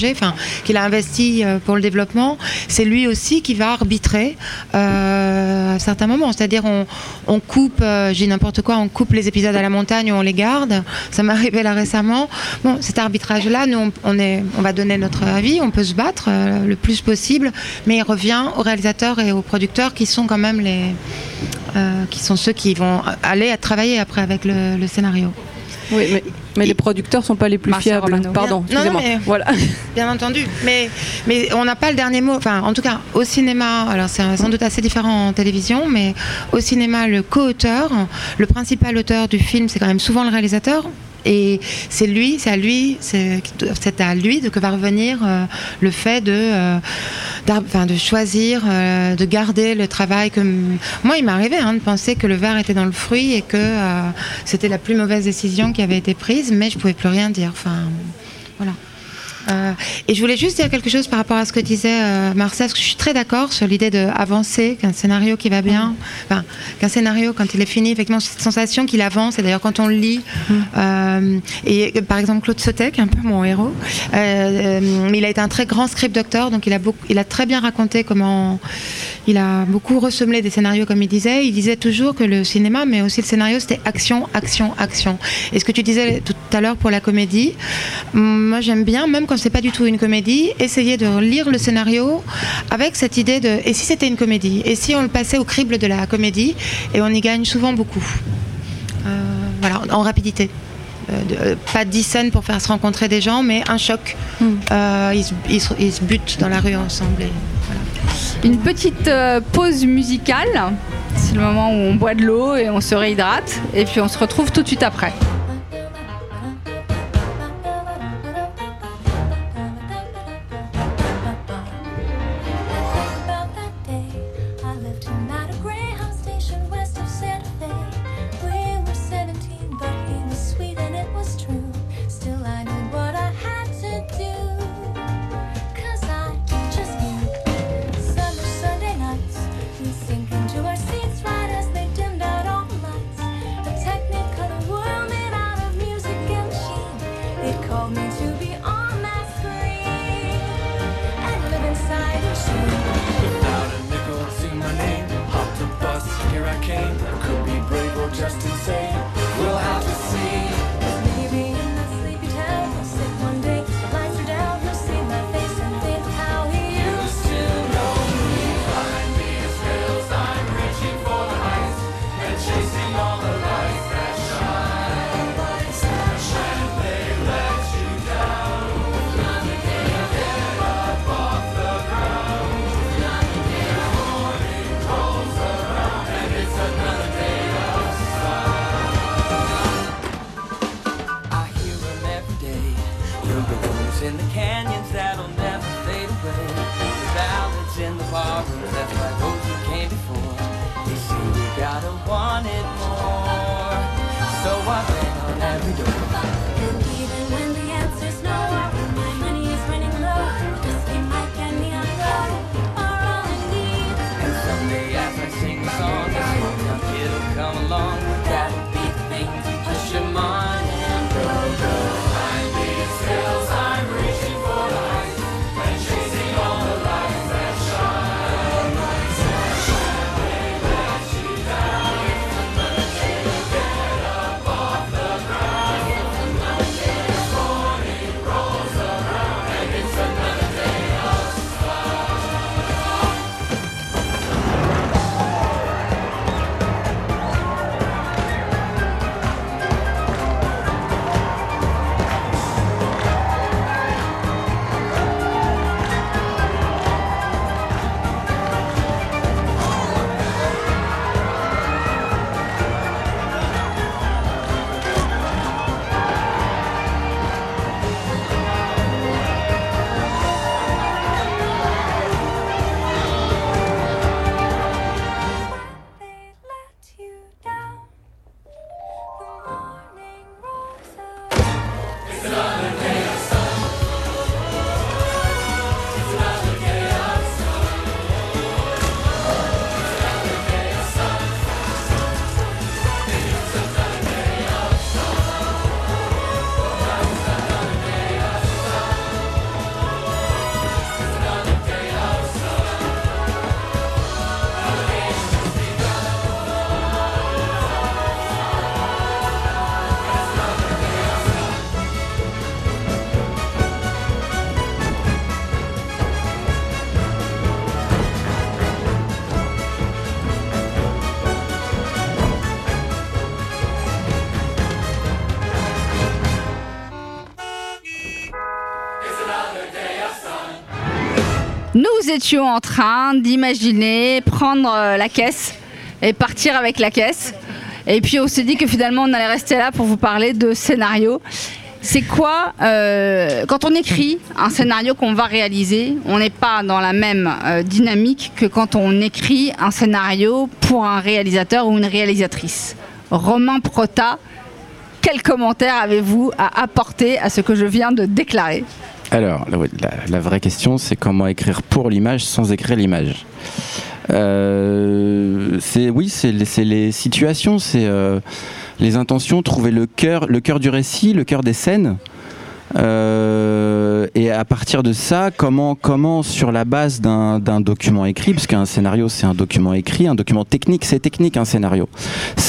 qu'il a investi euh, pour le développement, c'est lui aussi qui va arbitrer euh, à certains moments. C'est-à-dire, on, coupe, euh, j'ai n'importe quoi, on coupe les épisodes à la montagne ou on les garde. Ça m'est arrivé là récemment. Bon, cet arbitrage-là, nous, on, va donner notre avis, on peut se battre le plus possible, mais il revient aux réalisateurs et aux producteurs qui sont quand même les, qui sont ceux qui vont aller à travailler après avec le, le scénario. Oui, mais, mais les producteurs sont pas les plus Marcel fiables. Romano. Pardon, Non, non, excusez-moi. mais- Voilà. Bien entendu, mais, mais on n'a pas le dernier mot. Enfin, en tout cas, au cinéma, alors c'est sans doute assez différent en télévision, mais au cinéma, le co-auteur, le principal auteur du film, c'est quand même souvent le réalisateur. Et c'est lui, c'est à lui, c'est à lui que va revenir euh, le fait de, euh, de choisir, euh, de garder le travail. Que moi, il m'est arrivé hein, de penser que le verre était dans le fruit et que c'était la plus mauvaise décision qui avait été prise, mais je pouvais plus rien dire. Enfin, voilà. Euh, et je voulais juste dire quelque chose par rapport à ce que disait euh, Marcel, parce que je suis très d'accord sur l'idée d'avancer, qu'un scénario qui va bien, enfin, qu'un scénario, quand il est fini, effectivement, cette sensation qu'il avance, et d'ailleurs quand on le lit, euh, et euh, par exemple Claude Sotek, un peu mon héros, il a été un très grand script doctor, donc il a, il a très bien raconté comment il a beaucoup ressemblé des scénarios, comme il disait. Il disait toujours que le cinéma, mais aussi le scénario, c'était action, action, action. Et ce que tu disais tout à l'heure pour la comédie, moi j'aime bien, même quand c'est pas du tout une comédie, essayer de lire le scénario avec cette idée de et si c'était une comédie? Et si on le passait au crible de la comédie? Et on y gagne souvent beaucoup. Euh, voilà, en rapidité. Euh, de- euh, pas dix scènes pour faire se rencontrer des gens, mais un choc. Euh, ils, se, ils se- ils se butent dans la rue ensemble. et voilà. une petite pause musicale. C'est le moment où on boit de l'eau et on se réhydrate. Et puis on se retrouve tout de suite après. shame. Gotta want more. So I bang on every door. En train d'imaginer prendre euh, la caisse et partir avec la caisse. Et puis on s'est dit que finalement on allait rester là pour vous parler de scénario. C'est quoi euh, quand on écrit un scénario qu'on va réaliser On n'est pas dans la même euh, dynamique que quand on écrit un scénario pour un réalisateur ou une réalisatrice. Romain Prota, quel commentaire avez-vous à apporter à ce que je viens de déclarer? Alors, la, vraie question, c'est comment écrire pour l'image sans écrire l'image. Euh, c'est oui, c'est les, c'est les situations, c'est euh, les intentions, trouver le cœur, le cœur du récit, le cœur des scènes. Euh, et à partir de ça, comment, comment sur la base d'un document écrit, parce qu'un scénario c'est un document écrit, un document technique c'est technique un scénario.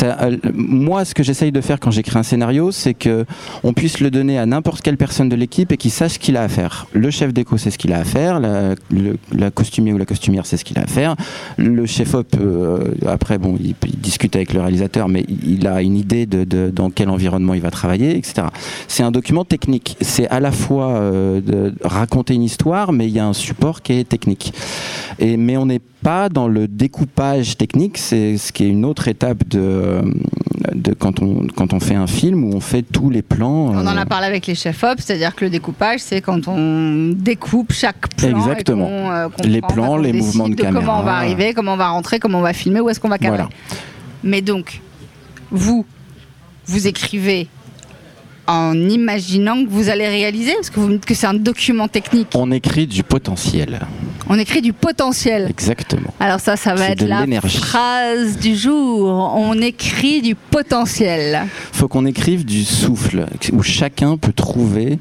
Euh, moi, ce que j'essaye de faire quand j'écris un scénario, c'est que on puisse le donner à n'importe quelle personne de l'équipe et qu'il sache ce qu'il a à faire. Le chef déco sait ce qu'il a à faire, la, le- costumier ou la costumière sait ce qu'il a à faire, le chef op euh, après bon, il, discute avec le réalisateur, mais il, a une idée de- dans quel environnement il va travailler, etc. C'est un document technique. C'est à la fois euh, de raconter une histoire, mais il y a un support qui est technique. Et, mais on n'est pas dans le découpage technique, c'est ce qui est une autre étape de, de quand, on, quand on fait un film où on fait tous les plans. On en euh, a parlé avec les chefs-op, c'est-à-dire que le découpage, c'est quand on découpe chaque plan. Exactement. et euh, Les plans, les mouvements de Comment on caméra. va arriver, comment on va rentrer, comment on va filmer, où est-ce qu'on va cadrer. Voilà. Mais donc, vous, vous écrivez en imaginant que vous allez réaliser, parce que vous me dites que c'est un document technique. On écrit du potentiel. On écrit du potentiel. Exactement. Alors ça, ça va être la phrase du jour. On écrit du potentiel. faut qu'on écrive du souffle, où chacun peut trouver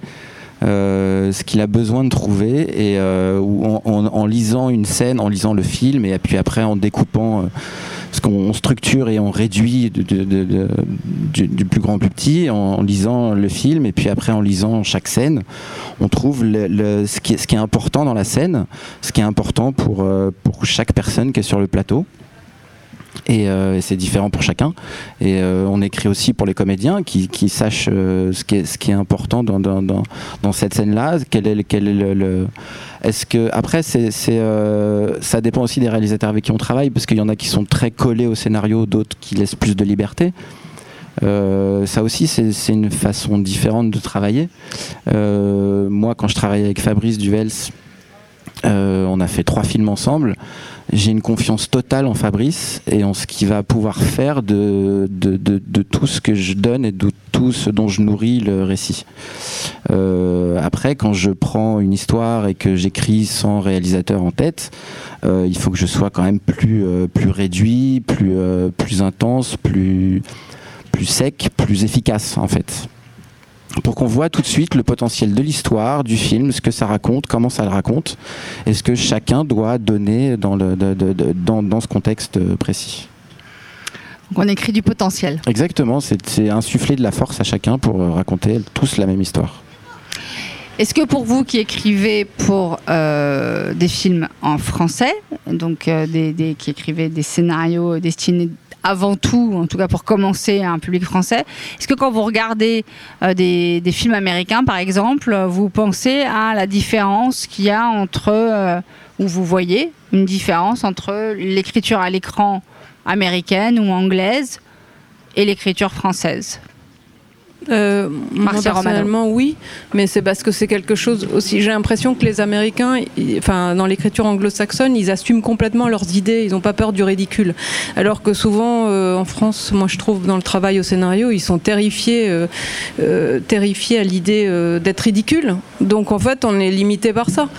euh, ce qu'il a besoin de trouver, et euh, où en, en- en lisant une scène, en lisant le film, et puis après en découpant, euh, ce qu'on on structure et on réduit du, plus grand au plus petit, en, lisant le film, et puis après en lisant chaque scène, on trouve ce, qui est, important dans la scène, ce qui est important pour, euh, pour chaque personne qui est sur le plateau. Et, euh, et c'est différent pour chacun. Et euh, on écrit aussi pour les comédiens qui, sachent euh, ce, qui est, important dans, cette scène-là. Quel est, quel est le, Est-ce que après ça dépend aussi des réalisateurs avec qui on travaille parce qu'il y en a qui sont très collés au scénario, d'autres qui laissent plus de liberté. Ça aussi, c'est, une façon différente de travailler. Moi, quand je travaillais avec Fabrice Duvels, on a fait trois films ensemble. J'ai une confiance totale en Fabrice et en ce qu'il va pouvoir faire de, tout ce que je donne et de tout ce dont je nourris le récit. Euh, après, quand je prends une histoire et que j'écris sans réalisateur en tête, euh, il faut que je sois quand même plus, euh, réduit, plus, intense, plus sec, plus efficace en fait pour qu'on voit tout de suite le potentiel de l'histoire, du film, ce que ça raconte, comment ça le raconte, et ce que chacun doit donner dans, le, de- de- de- dans, dans ce contexte précis. Donc on écrit du potentiel. Exactement, c'est insuffler de la force à chacun pour euh, raconter tous la même histoire. Est-ce que pour vous qui écrivez pour euh, des films en français, donc euh, des, des- qui écrivez des scénarios destinés avant tout, en tout cas pour commencer, un public français, est-ce que quand vous regardez euh, des, films américains, par exemple, vous pensez à la différence qu'il y a entre, euh, ou vous voyez une différence entre l'écriture à l'écran américaine ou anglaise et l'écriture française? Euh, moi, Marcia Romano. personnellement, oui, mais c'est parce que c'est quelque chose aussi. J'ai l'impression que les Américains, ils- enfin, dans l'écriture anglo-saxonne, ils assument complètement leurs idées. Ils n'ont pas peur du ridicule. Alors que souvent, euh, en France, moi, je trouve dans le travail au scénario, ils sont terrifiés, euh, terrifiés à l'idée d'être ridicules. Donc, en fait, on est limité par ça.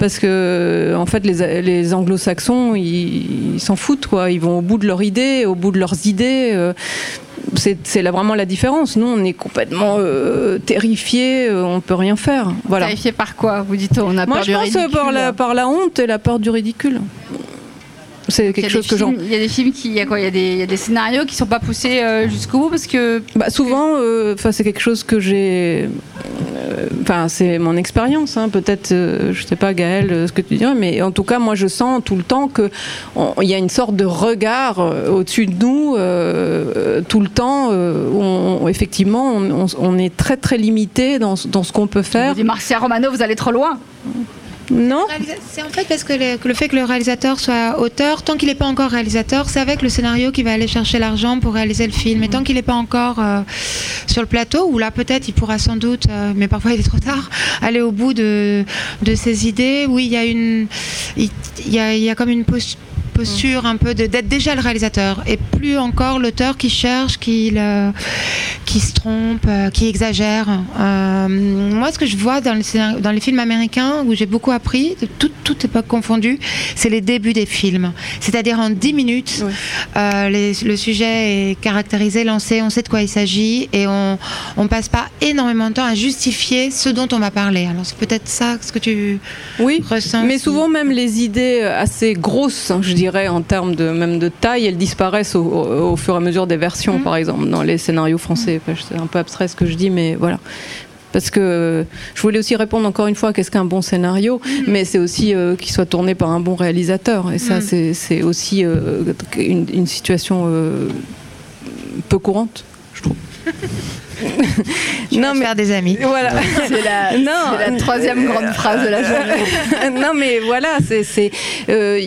Parce que, en fait, les, les anglo-saxons, ils s'en foutent, quoi. Ils vont au bout de leurs idées, au bout de leurs idées. euh, c'est là vraiment la différence. Nous, on est complètement euh, terrifiés, euh, on peut rien faire. Voilà. Terrifié par quoi Vous dites on a Moi, peur je du pense euh, ridicule. par la, par la honte et la peur du ridicule. C'est Il y a quelque des chose que j'en. films- Il y a des films qui, il y a quoi Il y a des, il y a des scénarios qui sont pas poussés euh, jusqu'au bout parce que. Bah, souvent, euh, c'est quelque chose que j'ai. euh, Enfin, c'est mon expérience. hein. Peut-être, je sais pas, Gaël, ce que tu dirais, mais en tout cas, moi, je sens tout le temps que il y a une sorte de regard au-dessus de nous tout le temps. où on- effectivement, on, est très très limité dans, ce- dans ce qu'on peut faire. Vous dites Marcia Romano, vous allez trop loin. Non. C'est en fait parce que le, fait que le réalisateur soit auteur, tant qu'il n'est pas encore réalisateur, c'est avec le scénario qu'il va aller chercher l'argent pour réaliser le film. Et tant qu'il n'est pas encore euh, sur le plateau, où là peut-être il pourra sans doute, euh, mais parfois il est trop tard, aller au bout de, de ses idées. Oui, il y y a, y a comme une pos- posture un peu d'être déjà le réalisateur et plus encore l'auteur qui cherche, qui, le- qui se trompe, euh, qui exagère. Euh, moi, ce que je vois dans les, scénar- dans les films américains, où j'ai beaucoup appris, de toute, toute époque confondue, c'est les débuts des films. C'est-à-dire en 10 minutes, euh, les- le sujet est caractérisé, lancé, on sait de quoi il s'agit et on ne passe pas énormément de temps à justifier ce dont on va parler. Alors c'est peut-être ça ce que tu Oui, ressens. mais souvent même les idées assez grosses, je dirais en termes de même de taille, elles disparaissent au, au- au fur et à mesure des versions, par exemple, dans les scénarios français. Enfin, C'est un peu abstrait ce que je dis, mais voilà. Parce que je voulais aussi répondre encore une fois, qu'est-ce qu'un bon scénario Mais c'est aussi euh, qu'il soit tourné par un bon réalisateur. Et ça, c'est- aussi euh, une, une situation euh, peu courante. Non, mais faire des amis. Voilà. C'est la, Non. c'est la troisième grande phrase de la journée. non, mais voilà, c'est, euh,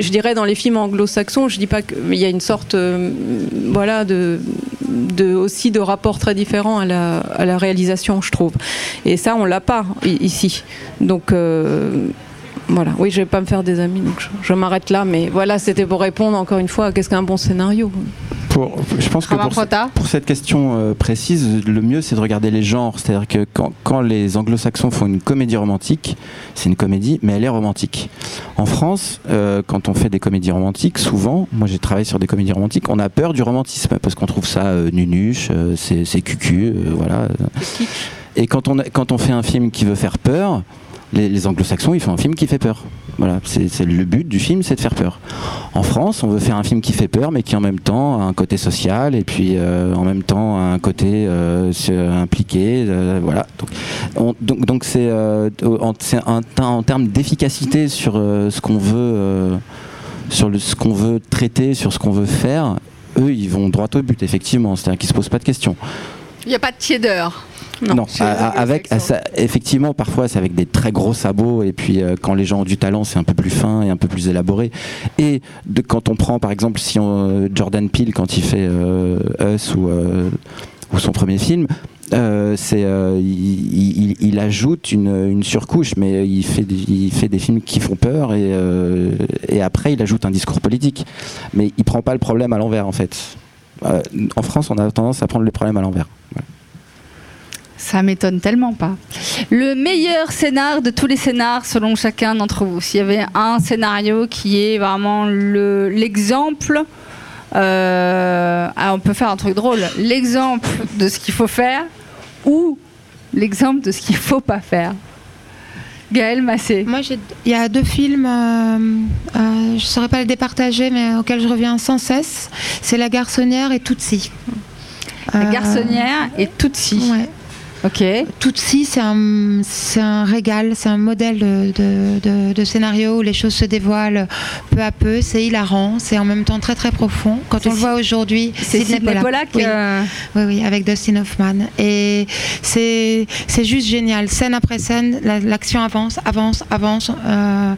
je dirais dans les films anglo-saxons, je dis pas qu'il y a une sorte, euh, voilà, de, de aussi de rapport très différent à la, à la réalisation, je trouve. Et ça, on l'a pas ici. Donc euh, voilà. Oui, je vais pas me faire des amis, donc je, je m'arrête là. Mais voilà, c'était pour répondre encore une fois à qu'est-ce qu'un bon scénario. Pour, je pense que pour, ce- Prota pour cette question euh, précise, le mieux c'est de regarder les genres. C'est-à-dire que quand, quand les anglo-saxons font une comédie romantique, c'est une comédie, mais elle est romantique. En France, euh, quand on fait des comédies romantiques, souvent, moi j'ai travaillé sur des comédies romantiques, on a peur du romantisme parce qu'on trouve ça euh, nunuche, euh, c'est cucu, euh, voilà. Et quand on, a- quand on fait un film qui veut faire peur, les, anglo-saxons, ils font un film qui fait peur. Voilà, c'est c'est le but du film, c'est de faire peur. En France, on veut faire un film qui fait peur, mais qui en même temps a un côté social et puis euh, en même temps a un côté euh, impliqué. euh, voilà. Donc, on- donc, donc c'est en, c'est en termes d'efficacité sur ce qu'on veut, sur ce qu'on veut traiter, sur ce qu'on veut faire. Eux, ils vont droit au but, effectivement. C'est-à-dire qu'ils se posent pas de questions. Il n'y a pas de tiédeur. Non, à- avec ça- effectivement parfois c'est avec des très gros sabots et puis euh, quand les gens ont du talent c'est un peu plus fin et un peu plus élaboré. Et de, quand on prend par exemple si on, euh, Jordan Peele quand il fait euh, Us ou, euh, ou son premier film euh, c'est euh, il, il- il ajoute une, une surcouche mais il fait des, il fait des films qui font peur et, euh, et après il ajoute un discours politique. Mais il prend pas le problème à l'envers en fait. Euh, en France on a tendance à prendre les problèmes à l'envers Ça m'étonne tellement pas. Le meilleur scénar de tous les scénars selon chacun d'entre vous. S'il y avait un scénario qui est vraiment le- l'exemple, euh, ah, on peut faire un truc drôle, l'exemple de ce qu'il faut faire ou l'exemple de ce qu'il faut pas faire. Gaël Massé. Moi, il y a deux films, euh, euh, je ne saurais pas les départager, mais auxquels je reviens sans cesse. C'est La garçonnière et Tootsie. La garçonnière et Tootsie. Ouais. Ok. Tootsie, c'est un, c'est un régal, c'est un modèle de, de- de- de scénario où les choses se dévoilent peu à peu. C'est hilarant, c'est en même temps très très profond. Quand on le voit aujourd'hui, c'est Sidney Pollack, Oui. euh, oui, oui, avec Dustin Hoffman. Et c'est c'est juste génial. Scène après scène, la- l'action avance, avance, avance. Euh,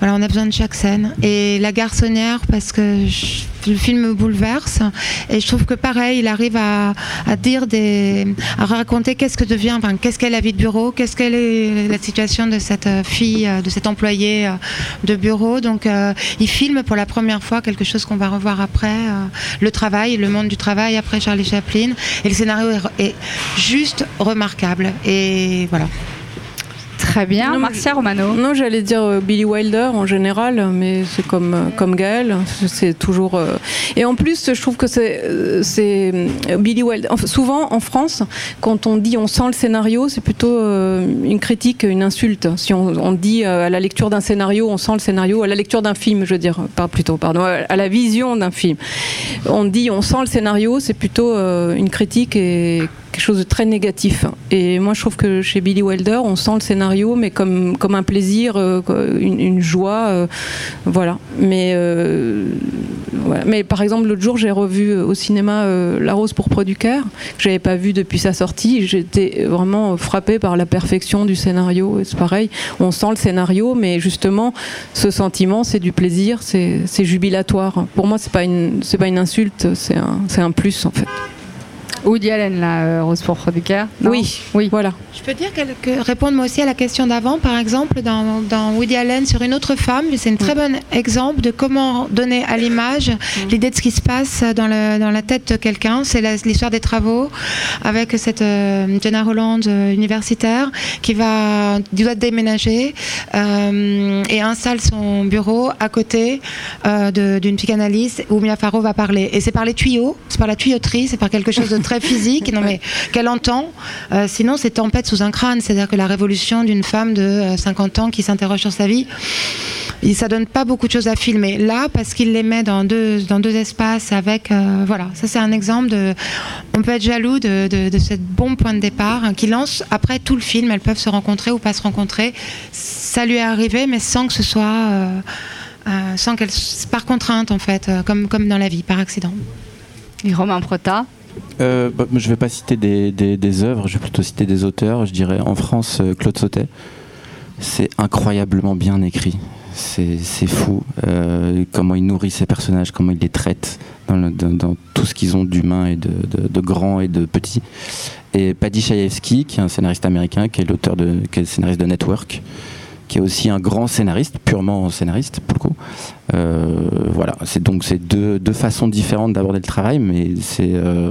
voilà, on a besoin de chaque scène. Et La garçonnière, parce que le film me bouleverse. Et je trouve que pareil, il arrive à, dire des. à raconter qu'est-ce que devient. Qu'est-ce qu'est la vie de bureau, qu'est-ce qu'elle est la situation de cette euh, fille, euh, de cet employé euh, de bureau. Donc, il filme pour la première fois quelque chose qu'on va revoir après. le travail, le monde du travail, après Charlie Chaplin. Et le scénario est, est juste remarquable. Et voilà. Très bien. Non, Marcia Romano. Non, j'allais dire euh, Billy Wilder en général, mais c'est comme, euh, comme Gaël, c'est toujours. euh, Et en plus, je trouve que c'est. Billy Wilder. enfin, souvent, en France, quand on dit on sent le scénario, c'est plutôt une critique, une insulte. Si on, on dit à la lecture d'un scénario, on sent le scénario, à la lecture d'un film, je veux dire, pas plutôt, pardon, à la vision d'un film, on dit on sent le scénario, c'est plutôt une critique et quelque chose de très négatif. Et moi, je trouve que chez Billy Wilder, on sent le scénario mais comme, comme un plaisir, euh, une, joie. euh, voilà. Mais, euh, mais par exemple, l'autre jour, j'ai revu au cinéma La Rose pourpre du Caire, que j'avais pas vu depuis sa sortie. J'étais vraiment frappée par la perfection du scénario. Et C'est pareil, on sent le scénario, mais justement, ce sentiment, c'est du plaisir, c'est jubilatoire. Pour moi, c'est pas pas une insulte, c'est un, un plus en fait. Woody Allen, là, euh, Rose Caire. non Oui, oui, voilà. Je peux dire quelque, répondre moi aussi à la question d'avant, par exemple, dans, dans Woody Allen sur une autre femme, c'est un très bon exemple de comment donner à l'image l'idée de ce qui se passe dans, le, dans la tête de quelqu'un. C'est l'histoire des travaux avec cette euh, Jenna Holland euh, universitaire qui va doit déménager euh, et installe son bureau à côté euh, d'une psychanalyste où Mia Farrow va parler. Et c'est par les tuyaux, c'est par la tuyauterie, c'est par quelque chose de très physique, non mais qu'elle entend. Euh, sinon, c'est tempête sous un crâne, c'est-à-dire que la révolution d'une femme de euh, 50 ans qui s'interroge sur sa vie. Ça donne pas beaucoup de choses à filmer. Là, parce qu'il les met dans deux, dans deux espaces avec. euh, voilà, ça c'est un exemple de. On peut être jaloux de, de, de ce bon point de départ hein, qui lance après tout le film. Elles peuvent se rencontrer ou pas se rencontrer. Ça lui est arrivé, mais sans que ce soit. euh, euh, sans qu'elle. par contrainte en fait, euh, comme, comme dans la vie, par accident. Et Romain Prota Euh, bah, je ne vais pas citer des, œuvres, je vais plutôt citer des auteurs. Je dirais en France, euh, Claude Sautet. C'est incroyablement bien écrit. C'est fou euh, comment il nourrit ses personnages, comment il les traite dans, tout ce qu'ils ont d'humain et de grand et de petit. Et Paddy Chayefsky, qui est un scénariste américain, qui est l'auteur de, qui est le scénariste de Network, qui est aussi un grand scénariste, purement scénariste pour le coup. Euh, voilà, c'est donc c'est deux, deux façons différentes d'aborder le travail, mais c'est euh,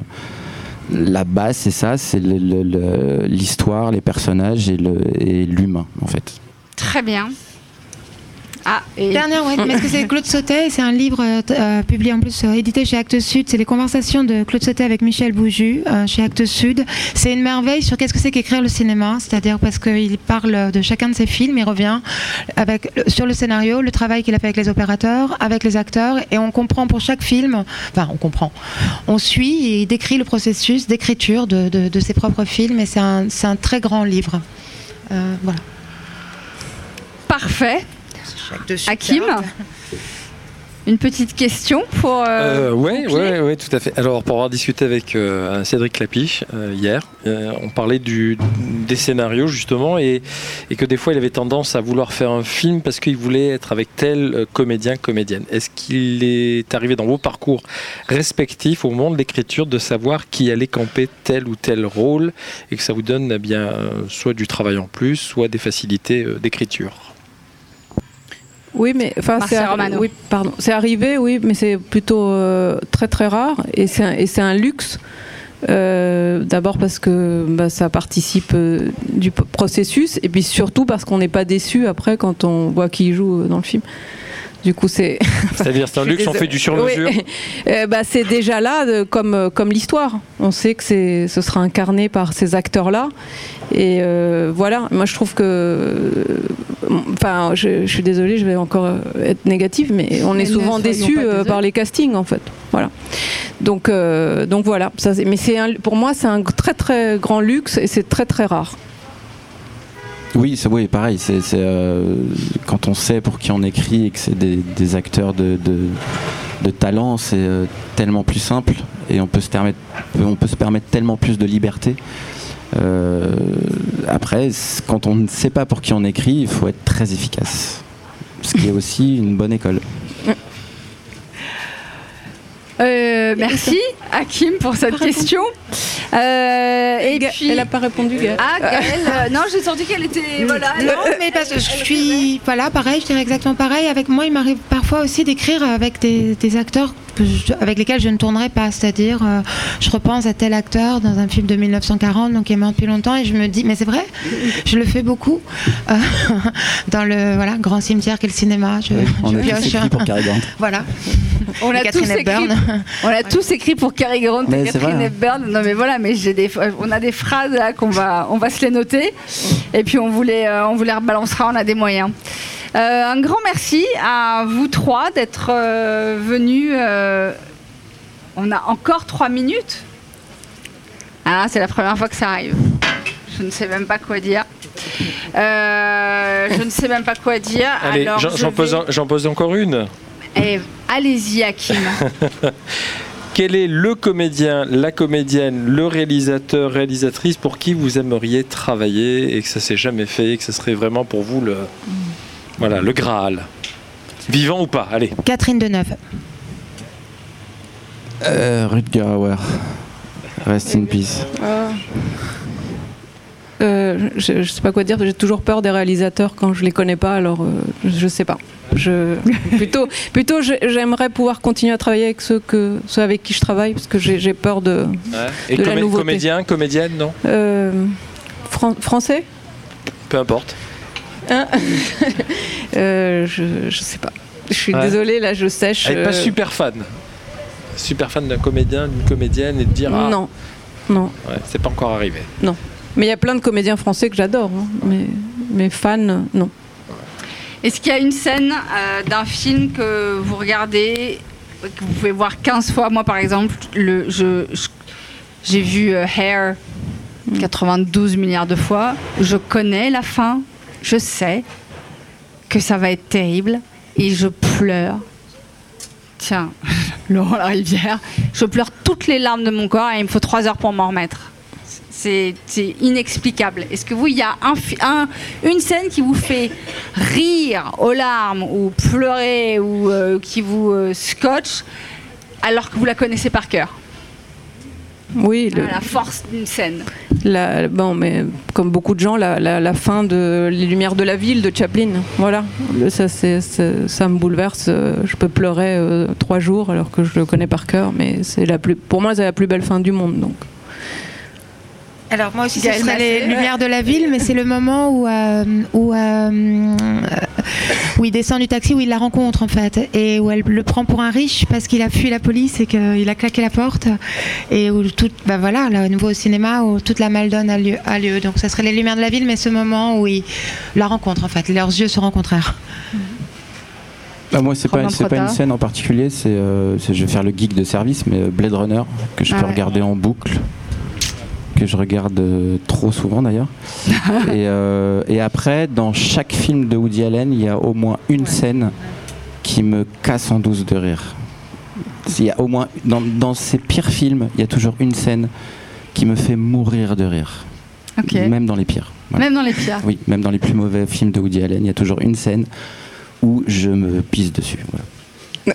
la base, c'est ça, c'est l'histoire, les personnages et l'humain en fait. Très bien. Ah, et... Dernière, ouais, mais est-ce que c'est Claude Sautet? C'est un livre euh, euh, publié en plus, euh, édité chez Actes Sud. C'est les conversations de Claude Sautet avec Michel Bouju euh, chez Actes Sud. C'est une merveille sur qu'est-ce que c'est qu'écrire le cinéma, c'est-à-dire parce qu'il parle de chacun de ses films, il revient avec, sur le scénario, le travail qu'il a fait avec les opérateurs, avec les acteurs, et on comprend pour chaque film, enfin on comprend, on suit et il décrit le processus d'écriture de, de- de ses propres films, et c'est un, c'est un très grand livre. Voilà. Parfait. Hakim Une petite question pour. euh, Euh, ouais, boucler ouais, ouais, tout à fait. Alors, pour avoir discuté avec euh, Cédric Lapiche euh, hier, euh, on parlait du, des scénarios justement et, et que des fois il avait tendance à vouloir faire un film parce qu'il voulait être avec tel euh, comédien, comédienne. Est-ce qu'il est arrivé dans vos parcours respectifs au moment de l'écriture de savoir qui allait camper tel ou tel rôle et que ça vous donne eh bien euh, soit du travail en plus, soit des facilités euh, d'écriture? Oui, mais enfin, c'est Romano. oui, pardon, c'est arrivé, oui, mais c'est plutôt euh, très très rare et c'est un, et c'est un luxe. Euh, D'abord parce que bah, ça participe euh, du processus et puis surtout parce qu'on n'est pas déçu après quand on voit qui joue euh, dans le film. Du coup, c'est. C'est-à-dire, c'est un luxe, on fait du sur-mesure Oui. Euh, bah, c'est déjà là comme, comme l'histoire. On sait que c'est, ce sera incarné par ces acteurs-là. Et euh, voilà, moi je trouve que. euh, Enfin, je, je suis désolée, je vais encore euh, être négative, mais on Mais est souvent déçu désolés. par les castings en fait. Voilà. Donc, euh, donc voilà. Ça, mais c'est un- pour moi, c'est un très très grand luxe et c'est très très rare. Oui, c'est oui, pareil. C'est euh, quand on sait pour qui on écrit et que c'est des, des acteurs de, de, de talent, c'est euh, tellement plus simple et on peut se permettre, on peut se permettre tellement plus de liberté. Euh, après, quand on ne sait pas pour qui on écrit, il faut être très efficace, ce qui est aussi une bonne école. Euh, merci Hakim pour cette question. Euh, et puis... Elle n'a pas répondu, Gaëlle. Ah, Gaëlle, euh, non, j'ai senti qu'elle était. Voilà, Non, mais parce que je suis. Voilà, pareil, je dirais exactement pareil. Avec moi, il m'arrive parfois aussi d'écrire avec des, des acteurs que je- avec lesquels je ne tournerai pas. C'est-à-dire, euh, je repense à tel acteur dans un film de 1940, donc qui est mort depuis longtemps, et je me dis, mais c'est vrai, je le fais beaucoup. euh, dans le voilà, grand cimetière qu'est le cinéma. Je, On je a tous pioche. écrit pour Cary Grant. Voilà. On a, Et tous Catherine écrit, Hepburn. on a tous écrit pour Cary Grant Mais et Catherine vrai, hein. Hepburn. Non mais voilà, mais j'ai des, on a des phrases là qu'on va, on va se les noter. Et puis on vous les, euh, on vous les rebalancera. On a des moyens. Euh, un grand merci à vous trois d'être euh, venus. euh, on a encore trois minutes. Ah, c'est la première fois que ça arrive. Je ne sais même pas quoi dire. Euh, je ne sais même pas quoi dire. Allez, Alors, j'en je j'en pose, vais- un- j'en pose encore une. Eh, Allez-y, Hakim. Quel est le comédien, la comédienne, le réalisateur, réalisatrice pour qui vous aimeriez travailler et que ça s'est jamais fait et que ce serait vraiment pour vous le, voilà, le Graal Vivant ou pas Allez. Catherine Deneuve. Euh, Rutger Hauer. Rest in peace. Ah. Euh, je, je sais pas quoi dire, j'ai toujours peur des réalisateurs quand je les connais pas, alors euh, je, je sais pas. Je, plutôt, plutôt j'aimerais pouvoir continuer à travailler avec ceux, que, ceux avec qui je travaille, parce que j'ai j'ai peur de, Et de la nouveauté. comédien, comédienne, non? Euh, fran- français? Peu importe. Hein Euh, je, je sais pas. Je suis Ouais. désolée, là je sèche. Elle est pas euh, super fan. Super fan d'un comédien, d'une comédienne et de dire ah, Non, non, ouais, c'est pas encore arrivé. non. Mais il y a plein de comédiens français que j'adore, hein, mais, mais fans, non. Est-ce qu'il y a une scène euh, d'un film que vous regardez, que vous pouvez voir 15 fois? Moi, par exemple, le, je, je- j'ai vu euh, Hair 92 milliards de fois. Je connais la fin. Je sais que ça va être terrible. Et je pleure. Tiens, Laurent Larivière. Je pleure toutes les larmes de mon corps et il me faut 3 heures pour m'en remettre. C'est inexplicable. Est-ce que vous, il y a une scène qui vous fait rire aux larmes ou pleurer ou euh, qui vous euh, scotche alors que vous la connaissez par cœur? Oui, le- La force d'une scène. La, bon, mais comme beaucoup de gens, la, la- la fin de Les Lumières de la Ville de Chaplin, voilà. Ça, c'est- ça me bouleverse. Je peux pleurer euh, trois jours alors que je le connais par cœur, mais c'est la plus, pour moi, c'est la plus belle fin du monde. Donc. Alors moi aussi, ce serait les lumières de la ville, mais c'est le moment où, euh, où, euh, où il descend du taxi, où il la rencontre en fait, et où elle le prend pour un riche parce qu'il a fui la police et qu'il a claqué la porte, et où tout, bah voilà, là, au nouveau au cinéma, où toute la maldonne a lieu, a lieu. Donc ça serait les lumières de la ville, mais ce moment où il la rencontre en fait, leurs yeux se rencontrèrent. Bah, moi, c'est pas, pas une scène en particulier, c'est, euh, je vais faire le geek de service, mais Blade Runner, que je peux Ah ouais. regarder en boucle, que je regarde euh, trop souvent d'ailleurs. et, euh, et après, dans chaque film de Woody Allen, il y a au moins une scène qui me casse en douce de rire. Il y a au moins, dans, dans ses pires films, il y a toujours une scène qui me fait mourir de rire. Même dans les pires. Voilà. Même dans les pires. Oui, même dans les plus mauvais films de Woody Allen, il y a toujours une scène où je me pisse dessus. voilà.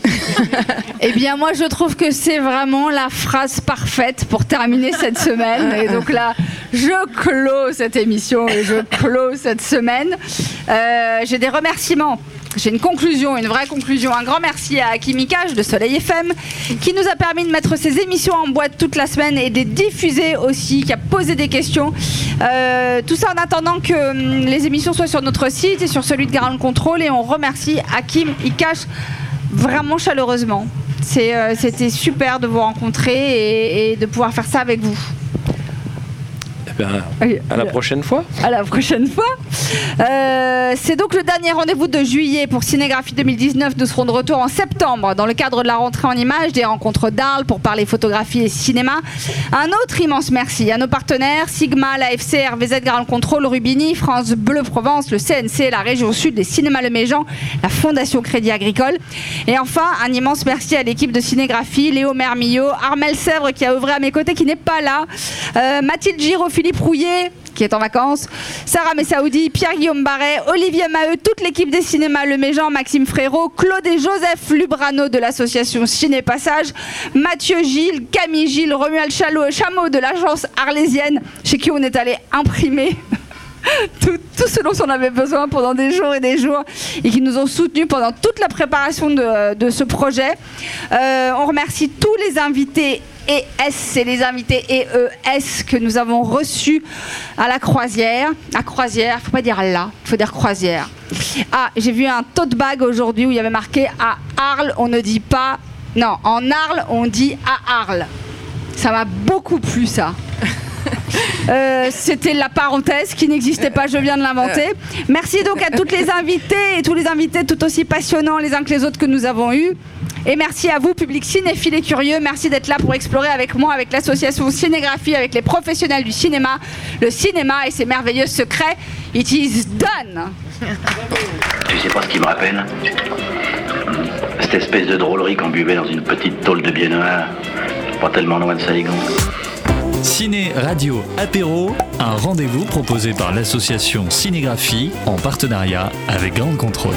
Eh bien, moi, je trouve que c'est vraiment la phrase parfaite pour terminer cette semaine. Et donc là, je clôt cette émission et je clôt cette semaine. Euh, J'ai des remerciements. J'ai une conclusion, une vraie conclusion. Un grand merci à Hakim Ikash de Soleil FM qui nous a permis de mettre ces émissions en boîte toute la semaine et de les diffuser aussi, qui a posé des questions. Euh, tout ça en attendant que hum, les émissions soient sur notre site et sur celui de Ground Control. Et on remercie Hakim Ikash vraiment chaleureusement. Euh, C'était super de vous rencontrer et, et de pouvoir faire ça avec vous. Eh Allez, à la allez. prochaine fois. À la prochaine fois. Euh, c'est donc le dernier rendez-vous de juillet pour Cinégraphie 2019. Nous serons de retour en septembre dans le cadre de la rentrée en images des rencontres d'Arles pour parler photographie et cinéma. Un autre immense merci à nos partenaires Sigma, l'AFC, RVZ Grand Contrôle, Rubini, France Bleu Provence, le CNC, la région sud, les cinémas Le Méjean, la Fondation Crédit Agricole. Et enfin, un immense merci à l'équipe de Cinégraphie, Léo Mermillot, Armel Sèvres qui a œuvré à mes côtés, qui n'est pas là, euh, Mathilde Giraud, Philippe Rouillet, qui est en vacances, Sarah Messaoudi, Pierre-Guillaume Barret, Olivier Maheu, toute l'équipe des cinémas Le Méjean, Maxime Frérot, Claude et Joseph Lubrano de l'association Ciné Passage, Mathieu Gilles, Camille Gilles, Romuald Chalot, Chameau de l'agence arlésienne, chez qui on est allé imprimer tout, ce dont on avait besoin pendant des jours et des jours et qui nous ont soutenus pendant toute la préparation de, de ce projet. Euh, on remercie tous les invités et S, c'est les invités EES que nous avons reçus à la croisière. À croisière, faut pas dire là, faut dire croisière. Ah, j'ai vu un tote bag aujourd'hui où il y avait marqué à Arles, on ne dit pas. Non, en Arles, on dit à Arles. Ça m'a beaucoup plu ça. Euh, C'était la parenthèse qui n'existait pas, je viens de l'inventer. Merci donc à toutes les invités et tous les invités tout aussi passionnants les uns que les autres que nous avons eus. Et merci à vous, public cinéphile et curieux. Merci d'être là pour explorer avec moi, avec l'association Cinégraphie, avec les professionnels du cinéma, le cinéma et ses merveilleux secrets. It is done. Tu sais pas ce qui me rappelle Cette espèce de drôlerie qu'on buvait dans une petite tôle de biais noir, pas tellement loin de Saigon. Ciné, radio, apéro, un rendez-vous proposé par l'association Cinégraphie en partenariat avec Grande Contrôle.